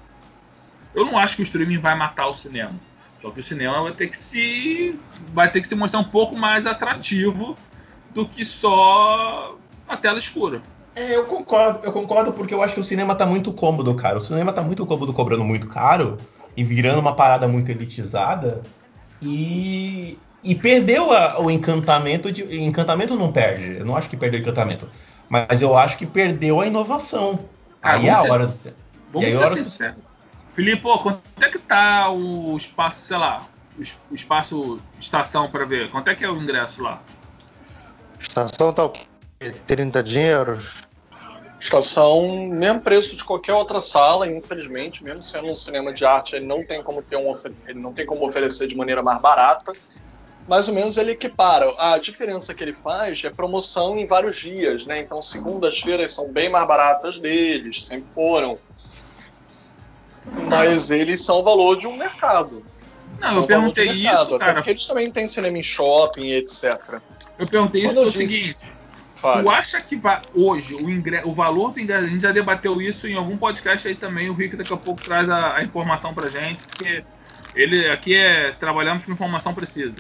eu não acho que o streaming vai matar o cinema. Só que o cinema vai ter que se vai ter que se mostrar um pouco mais atrativo do que só a tela escura. É, eu concordo, eu concordo porque eu acho que o cinema tá muito cômodo, cara. O cinema tá muito cômodo cobrando muito caro e virando uma parada muito elitizada e, e perdeu a- o encantamento de. Encantamento não perde, eu não acho que perdeu o encantamento, mas eu acho que perdeu a inovação. Cara, aí é a ser- hora do cinema. Vamos ser hora do- sinceros. Felipe, pô, quanto é que tá o espaço, sei lá, o es- o espaço estação pra ver? Quanto é que é o ingresso lá? Estação tá o quê? 30 dinheiros? Estação, mesmo preço de qualquer outra sala, infelizmente, mesmo sendo um cinema de arte, ele não tem como ter um ele não tem como oferecer de maneira mais barata. Mais ou menos ele equipara. A diferença que ele faz é promoção em vários dias, né? Então segundas-feiras são bem mais baratas deles, sempre foram. Mas eles são o valor de um mercado. Não, São eu perguntei mercado, isso, até cara. porque eles também têm cinema em shopping, etc. Eu perguntei isso Quando eu pelo disse- seguinte: Fale. tu acha que hoje o, ingre, o valor do ingresso, a gente já debateu isso em algum podcast aí também, o Rick daqui a pouco traz a, a informação pra gente, porque ele aqui é trabalhamos com informação precisa.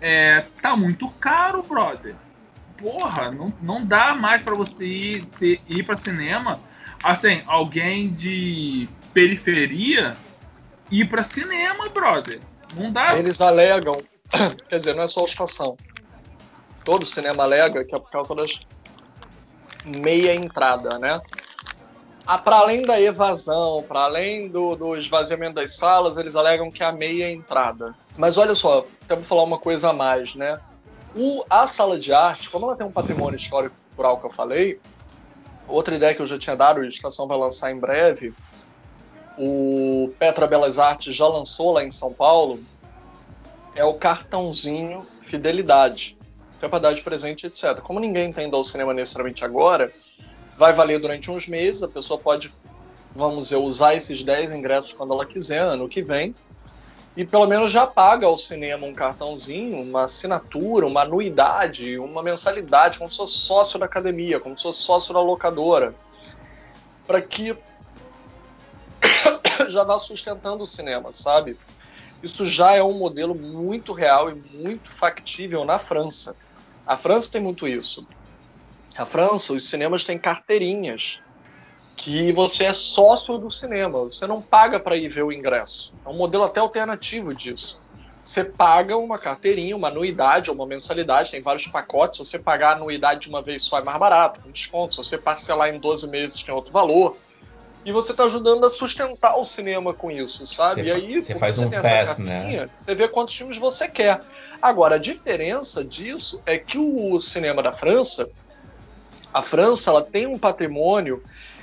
É, tá muito caro, brother. Porra, não, não dá mais pra você ir, ter, ir pra cinema. Assim, alguém de periferia ir pra cinema, brother. Não dá. Eles alegam, quer dizer, não é só a estação. Todo cinema alega que é por causa das meia entrada, né? Ah, para além da evasão, para além do, do esvaziamento das salas, eles alegam que é a meia entrada. Mas olha só, até vou falar uma coisa a mais, né? O, a sala de arte, como ela tem um patrimônio histórico cultural que eu falei, outra ideia que eu já tinha dado, a estação vai lançar em breve, o Petra Belas Artes já lançou lá em São Paulo, é o cartãozinho Fidelidade. Que é para dar de presente, etc. Como ninguém tem indo ao cinema necessariamente agora, vai valer durante uns meses, a pessoa pode, vamos dizer, usar esses 10 ingressos quando ela quiser, ano que vem, e pelo menos já paga ao cinema um cartãozinho, uma assinatura, uma anuidade, uma mensalidade, como se fosse sócio da academia, como se fosse sócio da locadora, para que já vá sustentando o cinema, sabe? Isso já é um modelo muito real e muito factível na França. A França tem muito isso. A França, os cinemas têm carteirinhas que você é sócio do cinema. Você não paga para ir ver o ingresso. É um modelo até alternativo disso. Você paga uma carteirinha, uma anuidade ou uma mensalidade, tem vários pacotes. Se você pagar a anuidade de uma vez só é mais barato, com desconto. Se você parcelar em 12 meses tem outro valor. E você está ajudando a sustentar o cinema com isso, sabe? Você, e aí você faz você um tem pass, né? você vê quantos filmes você quer. Agora, a diferença disso é que o cinema da França, a França, ela tem um patrimônio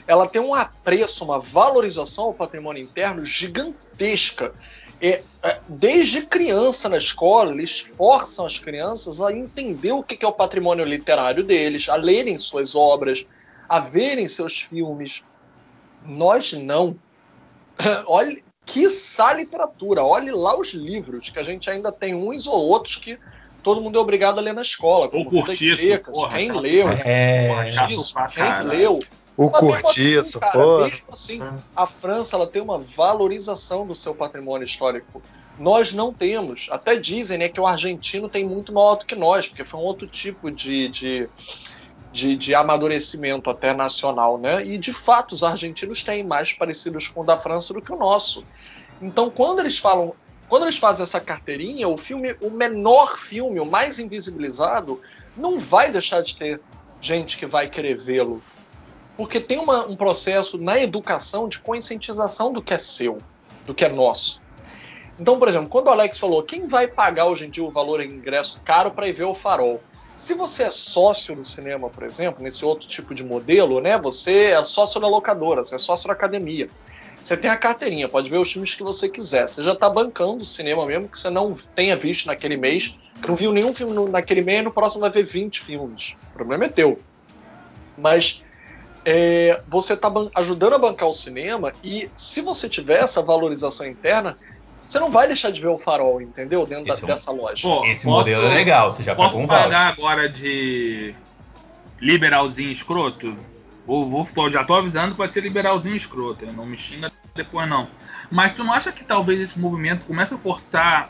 ela tem um apreço, uma valorização ao patrimônio interno gigantesca. É, é, desde criança na escola, eles forçam as crianças a entender o que é o patrimônio literário deles, a lerem suas obras, a verem seus filmes. Nós não. Olha, quiçá literatura, olhe lá os livros, que a gente ainda tem uns ou outros que todo mundo é obrigado a ler na escola, como Vidas Secas. porra, quem chato leu? É, quem leu? O Mas mesmo cortiço, assim, cara, pô. mesmo assim, a França ela tem uma valorização do seu patrimônio histórico. Nós não temos. Até dizem né, que o argentino tem muito maior do que nós, porque foi um outro tipo de, de, de, de amadurecimento até nacional. Né? E de fato, os argentinos têm mais parecidos com o da França do que o nosso. Então, quando eles falam. Quando eles fazem essa carteirinha, o filme, o menor filme, o mais invisibilizado, não vai deixar de ter gente que vai querer vê-lo porque tem uma, um processo na educação de conscientização do que é seu, do que é nosso. Então, por exemplo, quando o Alex falou quem vai pagar hoje em dia o valor em ingresso caro para ir ver o farol? Se você é sócio do cinema, por exemplo, nesse outro tipo de modelo, né? Você é sócio da locadora, você é sócio da academia. Você tem a carteirinha, pode ver os filmes que você quiser. Você já está bancando o cinema mesmo que você não tenha visto naquele mês. Não viu nenhum filme naquele mês, no próximo vai ver 20 filmes. O problema é teu. Mas é, você está ajudando a bancar o cinema e se você tiver essa valorização interna, você não vai deixar de ver o farol, entendeu? Dentro da- é um- dessa loja. Pô, Esse posso- modelo é legal, você já Posso pagou um voucher. pagar agora de liberalzinho escroto? Vou, vou, já tô avisando que vai ser liberalzinho escroto. Não me xinga depois não. Mas tu não acha que talvez esse movimento comece a forçar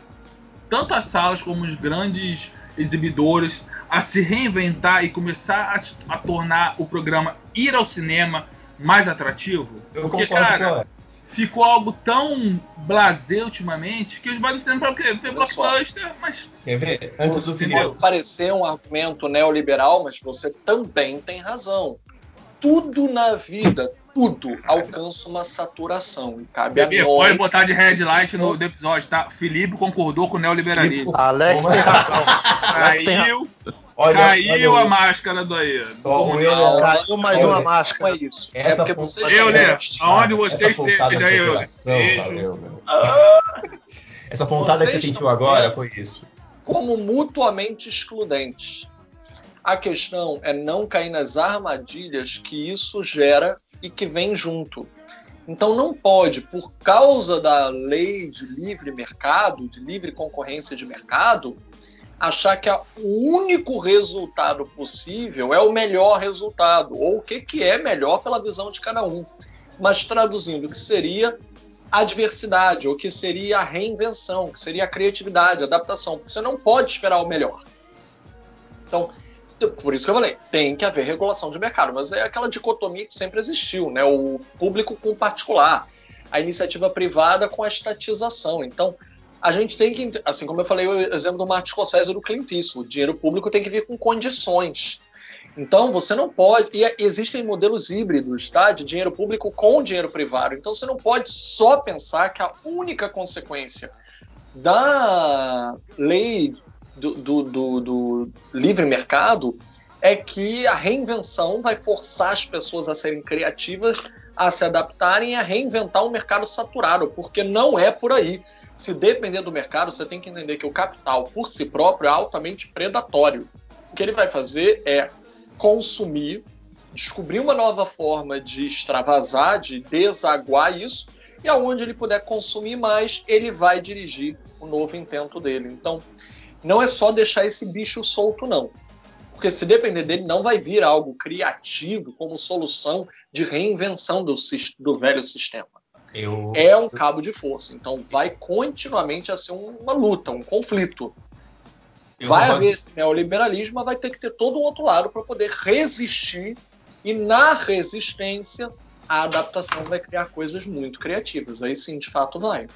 tanto as salas como os grandes exibidores a se reinventar e começar a, a tornar o programa ir ao cinema mais atrativo? Eu Porque, concordo cara. Ficou algo tão blasé ultimamente que eles vão no cinema pra quê? Ver só. blockbuster, mas Quer ver? Antes do parecer um argumento neoliberal, mas você também tem razão. Tudo na vida, tudo alcança uma saturação. E cabe a Bebê, pode botar de headlight no do episódio, tá? Felipe concordou com o neoliberalismo. Alex tem razão. Alex tem razão. Caiu, Olha, caiu olha, a máscara do aí. Euler- Caiu mais Olha, uma máscara. é isso. Essa é porque vocês Eu, Essa aonde você essa pontada esteja aí, coração, Beijo. valeu, meu. Essa pontada que você Vocês sentiu agora foi isso. como mutuamente excludentes. A questão é não cair nas armadilhas que isso gera e que vem junto. Então não pode, por causa da lei de livre mercado, de livre concorrência de mercado, achar que a- o único resultado possível é o melhor resultado, ou o que, que é melhor pela visão de cada um. Mas traduzindo, o que seria a diversidade, ou que seria a reinvenção, que seria a criatividade, a adaptação, você não pode esperar o melhor. Então, por isso que eu falei, tem que haver regulação de mercado, mas é aquela dicotomia que sempre existiu, né? O público com o particular, a iniciativa privada com a estatização. Então, a gente tem que, assim como eu falei o exemplo do Martin Scorsese do Clint Eastwood, o dinheiro público tem que vir com condições. Então, você não pode. E existem modelos híbridos, tá? De dinheiro público com dinheiro privado. Então, você não pode só pensar que a única consequência da lei do, do, do, do livre mercado é que a reinvenção vai forçar as pessoas a serem criativas, a se adaptarem e a reinventar um mercado saturado, porque não é por aí. Se depender do mercado, você tem que entender que o capital, por si próprio, é altamente predatório. O que ele vai fazer é consumir, descobrir uma nova forma de extravasar, de desaguar isso, e aonde ele puder consumir mais, ele vai dirigir o novo intento dele. Então, não é só deixar esse bicho solto, não. Porque se depender dele, não vai vir algo criativo como solução de reinvenção do, do velho sistema. Eu... É um cabo de força. Então vai continuamente a ser uma luta, um conflito. Eu vai haver esse neoliberalismo, mas vai ter que ter todo um outro lado para poder resistir. E na resistência, a adaptação vai criar coisas muito criativas. Aí sim, de fato, vai.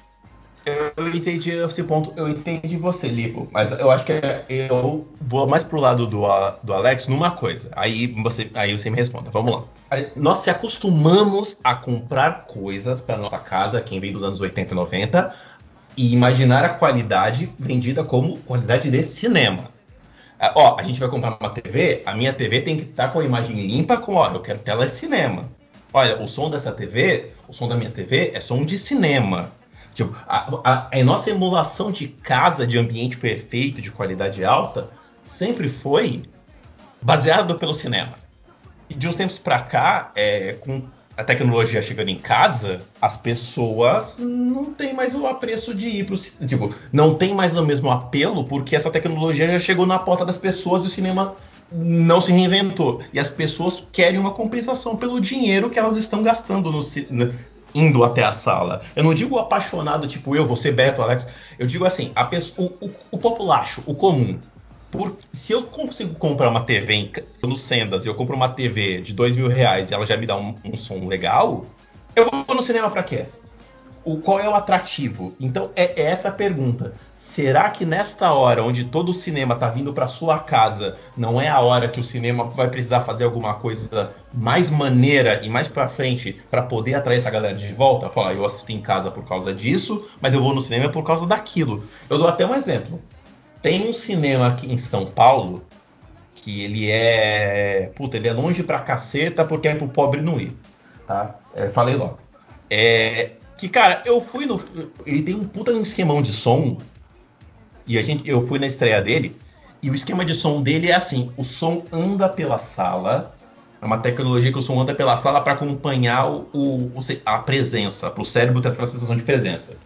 Eu entendi esse ponto, eu entendi você, Lipo, mas eu acho que eu vou mais pro lado do, do Alex numa coisa. Aí você, aí você me responda. Vamos lá. Nós se acostumamos a comprar coisas para nossa casa, quem vem dos anos 80 e 90, e imaginar a qualidade vendida como qualidade de cinema. É, ó, a gente vai comprar uma TV, a minha TV tem que estar com a imagem limpa, com, ó, eu quero tela de cinema. Olha, o som dessa TV, o som da minha TV é som de cinema. Tipo, a, a, a, nossa emulação de casa, de ambiente perfeito, de qualidade alta, sempre foi baseado pelo cinema. E de uns tempos para cá, é, com a tecnologia chegando em casa, as pessoas não têm mais o apreço de ir pro tipo, não tem mais o mesmo apelo porque essa tecnologia já chegou na porta das pessoas e o cinema não se reinventou. E as pessoas querem uma compensação pelo dinheiro que elas estão gastando no, indo até a sala. Eu não digo apaixonado, tipo eu, você, Beto, Alex. Eu digo assim, a o, o, o populacho, o comum. Por, se eu consigo comprar uma TV em, Sendas e eu compro uma TV de dois mil reais e ela já me dá um, um som legal, eu vou no cinema para quê? O, qual é o atrativo? Então é, é essa a pergunta será que nesta hora, onde todo o cinema está vindo para sua casa, não é a hora que o cinema vai precisar fazer alguma coisa mais maneira e mais para frente para poder atrair essa galera de volta? Falar, eu assisti em casa por causa disso, mas eu vou no cinema por causa daquilo. Eu dou até um exemplo. Tem um cinema aqui em São Paulo que ele é, puta, ele é longe pra caceta porque é pro pobre não ir, tá? É, falei logo. É, que cara, eu fui no, ele tem um puta um esquemão de som e a gente, eu fui na estreia dele e o esquema de som dele é assim: o som anda pela sala. É uma tecnologia que o som anda pela sala para acompanhar o, o, a presença, para o cérebro ter aquela sensação de presença.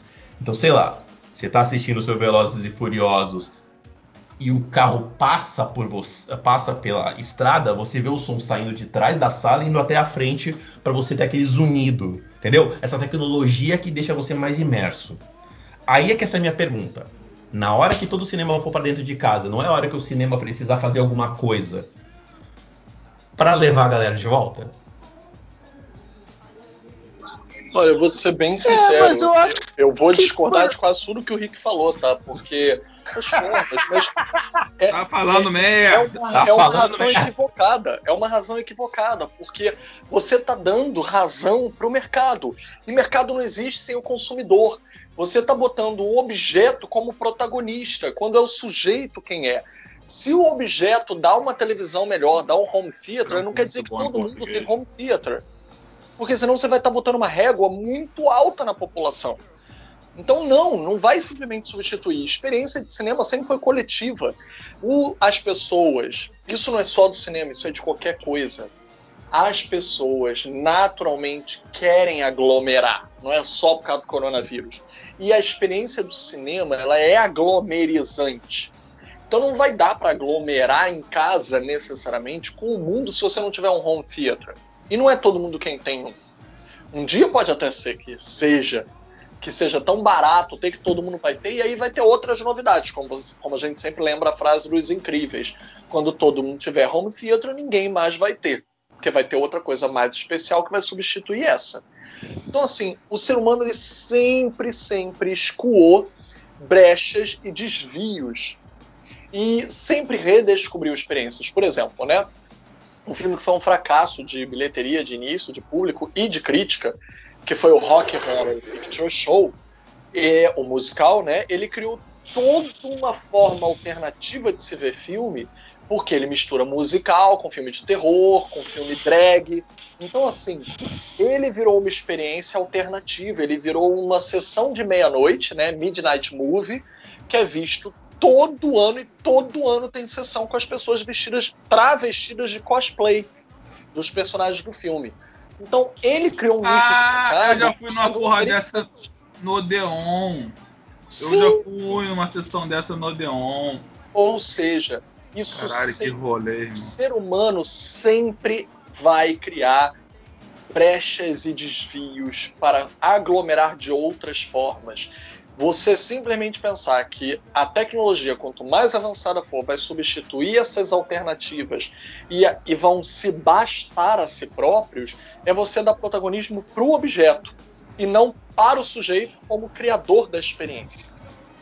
Então, sei lá, você está assistindo o seu Velozes e Furiosos e o carro passa por você, passa pela estrada, você vê o som saindo de trás da sala indo até a frente para você ter aquele zunido, entendeu? Essa tecnologia que deixa você mais imerso. Aí é que essa é a minha pergunta na hora que todo o cinema for para dentro de casa, não é a hora que o cinema precisar fazer alguma coisa para levar a galera de volta? Olha, eu vou ser bem é, sincero. É, eu, acho... eu, vou discordar de quase tudo que o Rick falou, tá? Porque as formas, mas. É, tá falando é, merda. É uma, tá é uma razão merda. equivocada. É uma razão equivocada, porque você tá dando razão pro mercado. E mercado não existe sem o consumidor. Você tá botando o objeto como protagonista, quando é o sujeito quem é. Se o objeto dá uma televisão melhor, dá um home theater, não, não quer dizer que todo mundo tem home theater. Porque senão você vai estar tá botando uma régua muito alta na população. Então, não, não vai simplesmente substituir. A experiência de cinema sempre foi coletiva. O, as pessoas, isso não é só do cinema, isso é de qualquer coisa. As pessoas naturalmente querem aglomerar, não é só por causa do coronavírus. E a experiência do cinema, ela é aglomerizante. Então não vai dar para aglomerar em casa necessariamente com o mundo se você não tiver um home theater. E não é todo mundo quem tem um. Um dia pode até ser que seja que seja tão barato ter que todo mundo vai ter, e aí vai ter outras novidades, como, como a gente sempre lembra a frase dos incríveis. Quando todo mundo tiver home theater, ninguém mais vai ter. Porque vai ter outra coisa mais especial que vai substituir essa. Então, assim, o ser humano ele sempre, sempre escoou brechas e desvios. E sempre redescobriu experiências. Por exemplo, né? Um filme que foi um fracasso de bilheteria, de início, de público e de crítica, que foi o Rock Horror Picture Show, e, o musical, né? Ele criou toda uma forma alternativa de se ver filme, porque ele mistura musical com filme de terror, com filme drag. Então, assim, ele virou uma experiência alternativa, ele virou uma sessão de meia-noite, né? Midnight Movie, que é visto todo ano e todo ano tem sessão com as pessoas vestidas, travestidas de cosplay dos personagens do filme. Então, ele criou um nicho Ah, eu já fui numa porra dessa no Odeon. Eu Sim. já fui numa sessão dessa no Odeon. Ou seja, isso Caralho, que sempre- rolê, o ser humano sempre vai criar brechas e desvios para aglomerar de outras formas. Você simplesmente pensar que a tecnologia, quanto mais avançada for, vai substituir essas alternativas e, e vão se bastar a si próprios, é você dar protagonismo para o objeto e não para o sujeito como criador da experiência.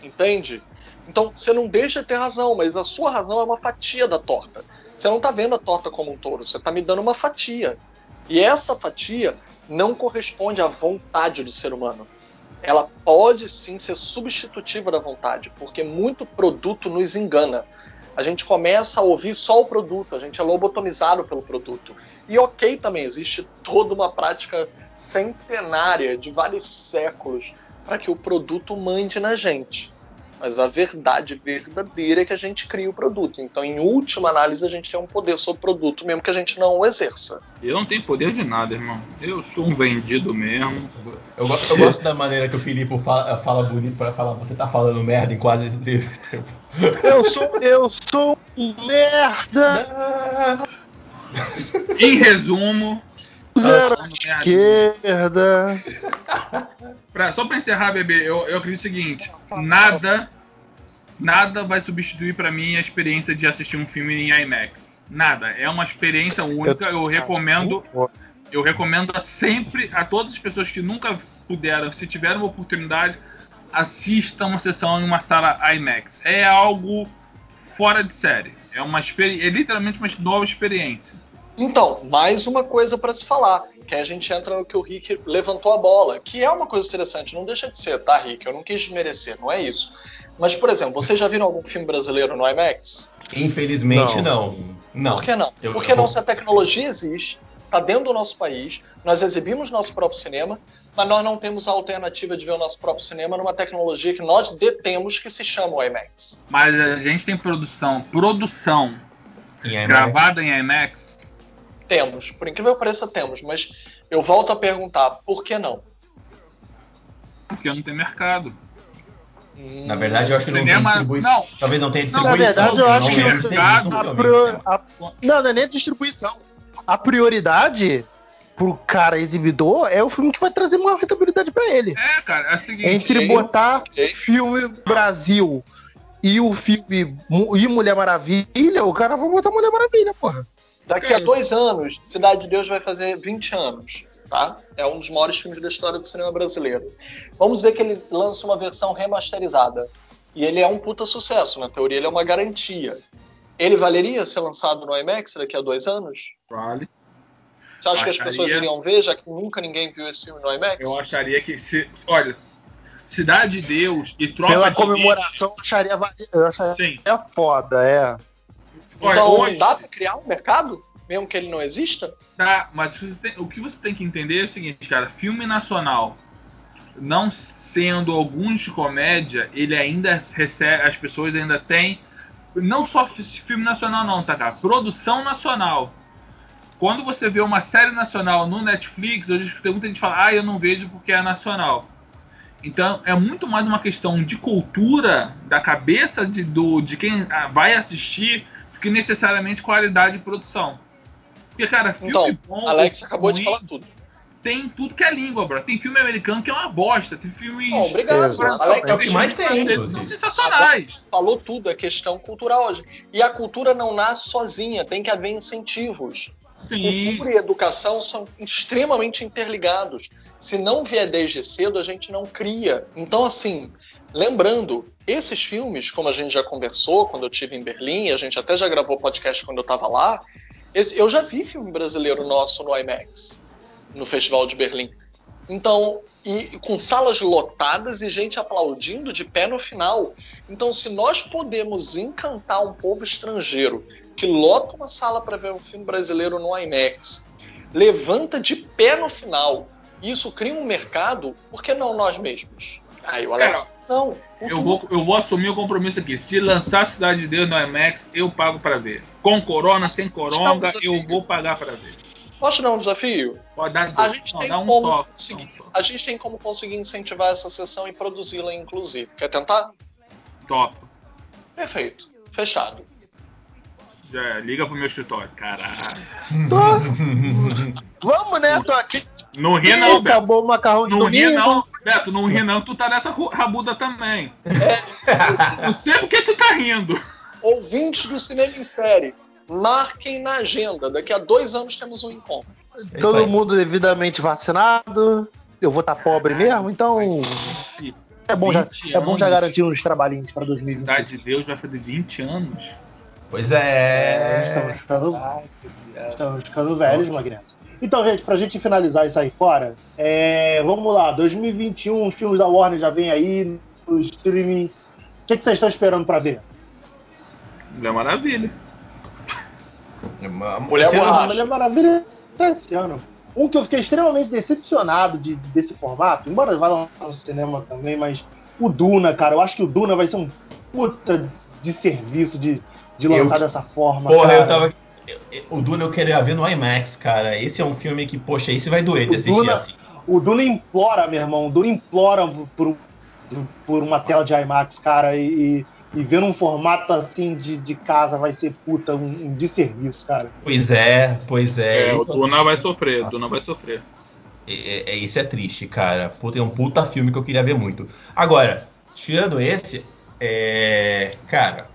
Entende? Então você não deixa de ter razão, mas a sua razão é uma fatia da torta. Você não está vendo a torta como um todo, você está me dando uma fatia. E essa fatia não corresponde à vontade do ser humano. Ela pode sim ser substitutiva da vontade, porque muito produto nos engana. A gente começa a ouvir só o produto, a gente é lobotomizado pelo produto. E ok também, existe toda uma prática centenária de vários séculos para que o produto mande na gente. Mas a verdade verdadeira é que a gente cria o produto. Então, em última análise, a gente tem um poder sobre o produto, mesmo que a gente não o exerça. Eu não tenho poder de nada, irmão. Eu sou um vendido mesmo. Eu, go- eu gosto da maneira que o Filipe fala, fala bonito pra falar, você tá falando merda em quase esse tempo. Eu sou, eu sou um merda. Em resumo, Zero merda. esquerda. Pra- só pra encerrar, bebê, eu, eu acredito o seguinte: nada, nada vai substituir pra mim a experiência de assistir um filme em IMAX. Nada. É uma experiência única. Eu recomendo, eu recomendo a sempre a todas as pessoas que nunca puderam, se tiveram uma oportunidade, assistam uma sessão em uma sala IMAX. É algo fora de série. É uma experi- é literalmente uma nova experiência. Então, mais uma coisa para se falar, que a gente entra no que o Rick levantou a bola, que é uma coisa interessante, não deixa de ser, tá, Rick? Eu não quis desmerecer, não é isso. Mas, por exemplo, vocês já viram algum filme brasileiro no IMAX? Infelizmente não. Não. Por que não? Eu- Porque eu não se a tecnologia existe, está dentro do nosso país, nós exibimos nosso próprio cinema, mas nós não temos a alternativa de ver o nosso próprio cinema numa tecnologia que nós detemos que se chama o IMAX. Mas a gente tem produção, produção Em gravada em IMAX. Temos, por incrível que pareça, temos, mas eu volto a perguntar, por que não? Porque não tem mercado. Na verdade, eu acho que não Cinema- tem distribuição. não. Talvez não tenha Não, distribuição. na verdade, eu não acho que lembro o se tem mercado- A a- não, não é nem a distribuição. A prioridade pro cara exibidor é o filme que vai trazer maior rentabilidade pra ele. É, cara, é o seguinte. Entre ok, botar ok. filme Brasil e o filme e Mulher Maravilha, o cara vai botar Mulher Maravilha, porra. Daqui a dois anos, Cidade de Deus vai fazer 20 anos, tá? É um dos maiores filmes da história do cinema brasileiro. Vamos dizer que ele lança uma versão remasterizada. E ele é um puta sucesso, na teoria ele é uma garantia. Ele valeria ser lançado no IMAX daqui a dois anos? Vale. Você acha que as Acharia- pessoas iriam ver, já que nunca ninguém viu esse filme no IMAX? Eu acharia que se. Olha, Cidade de Deus e Tropa Pela de comemoração, eu acharia, eu acharia Elite. Sim. foda, é. Então hoje dá pra criar um mercado? Mesmo que ele não exista? dá, mas tem- o que você tem que entender é o seguinte, cara, filme nacional, não sendo alguns de comédia, ele ainda recebe, as pessoas ainda têm, não só fi- filme nacional não, tá, cara? Produção nacional. Quando você vê uma série nacional no Netflix, hoje tem muita gente que fala, ah, eu não vejo porque é nacional. Então é muito mais uma questão de cultura da cabeça de, do, de quem ah, vai assistir que necessariamente qualidade de produção. Porque, cara, filme Então, bom. Alex ou acabou de falar tudo. Tem tudo que é língua, bro. Tem filme americano que é uma bosta. Tem filmes. Não, obrigado. Exato. Alex É o que mais tem, São inclusive. sensacionais. falou tudo, é questão cultural hoje. E a cultura não nasce sozinha, tem que haver incentivos. Sim. Cultura e educação são extremamente interligados. Se não vier desde cedo, a gente não cria. Então, assim, lembrando, esses filmes, como a gente já conversou quando eu estive em Berlim, a gente até já gravou podcast quando eu estava lá, eu- eu já vi filme brasileiro nosso no IMAX, no Festival de Berlim. Então, e com salas lotadas e gente aplaudindo de pé no final. Então, se nós podemos encantar um povo estrangeiro que lota uma sala para ver um filme brasileiro no IMAX, levanta de pé no final, isso cria um mercado, por que não nós mesmos? Aí o Alex, Cara, não. Eu vou, eu vou assumir o compromisso aqui. Se lançar a Cidade de Deus no IMAX, eu pago para ver. Com corona, sem coronga, eu vou pagar para ver. Posso dar um desafio? Pode dar, a gente não, tem um como só, conseguir, um A gente tem como conseguir incentivar essa sessão e produzi-la, inclusive. Quer tentar? Top. Perfeito. Fechado. Já é, liga pro meu escritório. Caralho. Vamos, né? Tô aqui. Não ri não, Beto. Acabou o macarrão de Não ri não. Beto, não ri não. Tu tá nessa rabuda também. É. Não sei porque tu tá rindo. Ouvintes do Cinema em Série marquem na agenda. Daqui a dois anos temos um encontro. É Todo mundo devidamente vacinado. Eu vou estar tá pobre mesmo, então. É bom, já, é bom já garantir uns trabalhinhos para 2020. Cidade de Deus vai fazer 20 anos. Pois é. é estamos ficando, estamos ficando velhos, Magneto. Então, gente, pra gente finalizar isso aí fora, é, vamos lá, 2021, os filmes da Warner já vem aí no streaming. O que, que vocês estão esperando para ver? Mulher Maravilha. Mulher Borracha. Mulher Maravilha esse ano. Um que eu fiquei extremamente decepcionado de, desse formato, embora vá lá no cinema também, mas o Duna, cara, eu acho que o Duna vai ser um puta de serviço de, de lançar eu, dessa forma. Porra, cara. eu tava. O Duna eu queria ver no IMAX, cara. Esse é um filme que, poxa, esse vai doer de assistir Duna, assim. O Duna implora, meu irmão. O Duna implora por, por uma tela de IMAX, cara. E, e ver um formato assim de, de casa vai ser puta, um, um desserviço, cara. Pois é, pois é. é o Duna vai sofrer, o Duna vai sofrer. É, é, é, isso é triste, cara. Puta, é um puta filme que eu queria ver muito. Agora, tirando esse, é. Cara,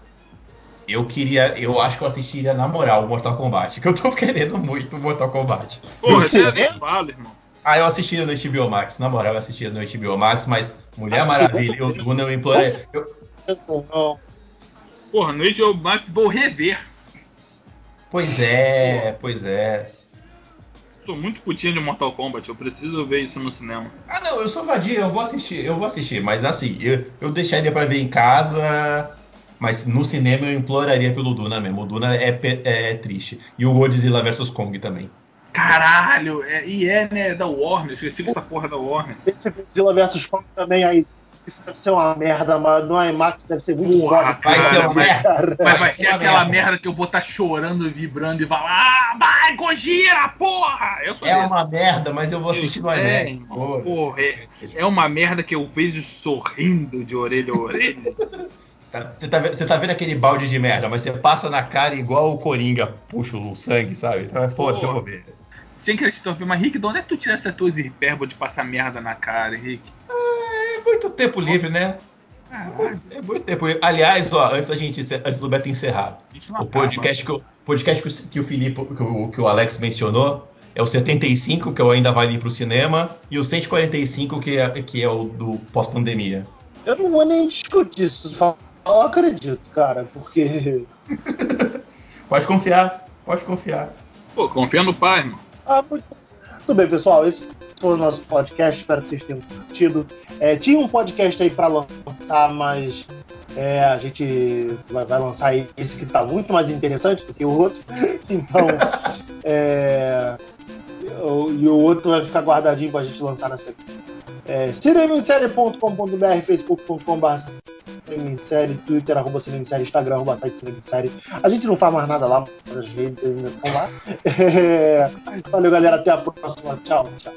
eu queria. Eu acho que eu assistiria na moral o Mortal Kombat. Que eu tô querendo muito o Mortal Kombat. Porra, você é fala, irmão. Ah, eu assistiria no HBO Max. Na moral, eu assistiria no HBO Max, mas Mulher Maravilha e o Duna eu implorei. Eu, Porra, no HBO Max vou rever. Pois é, pois é. Sou muito putinho de Mortal Kombat, eu preciso ver isso no cinema. Ah não, eu sou vadia, eu vou assistir, eu vou assistir, mas assim, eu, eu deixaria para ver em casa, mas no cinema eu imploraria pelo Duna mesmo. O Duna é, é, é triste. E o Godzilla vs Kong também. Caralho, é, e é, né, da Warner, esqueci essa porra da Warner. Esse Godzilla vs Kong também aí isso deve ser uma merda, mas no IMAX deve ser muito Porra, Vai ser uma merda. Mas vai ser aquela merda. merda que eu vou estar tá chorando, vibrando e falar: ah, vai, Gojira, porra! é desse. uma merda, mas eu vou assistir no IMAX. porra, é, é, uma merda que eu vejo sorrindo de orelha a orelha. Tá, você tá, você tá vendo aquele balde de merda, mas você passa na cara igual o Coringa puxa o sangue, sabe? Então é foda-se, eu vou ver. Sem acreditar, mas Rick, de onde é que tu tira essas tuas hipérboles de passar merda na cara, Rick? muito tempo livre, né? É muito tempo. Aliás, ó, antes da gente antes do Beto encerrar, o podcast, que, o podcast que o Felipe, que o, que o Alex mencionou, é o 75, que eu ainda vai ir pro cinema, e o 145, que é, que é o do pós-pandemia. Eu não vou nem discutir isso, eu acredito, cara, porque. pode confiar, pode confiar. Pô, confia no pai, irmão. Ah, muito... Tudo bem, pessoal. Esse foi o nosso podcast. Espero que vocês tenham curtido. É, tinha um podcast aí para lançar, mas é, a gente vai, vai, lançar esse que está muito mais interessante do que o outro. Então, é, e o outro vai ficar guardadinho para a gente lançar na sequência. É, cinemissérie.com.br, facebook.com.br Cinemissérie, Twitter, arroba Cinemissérie, Instagram, arroba site Cinemissérie. A gente não faz mais nada lá, mas as redes ainda estão lá. É, valeu, galera. Até a próxima. Tchau, tchau.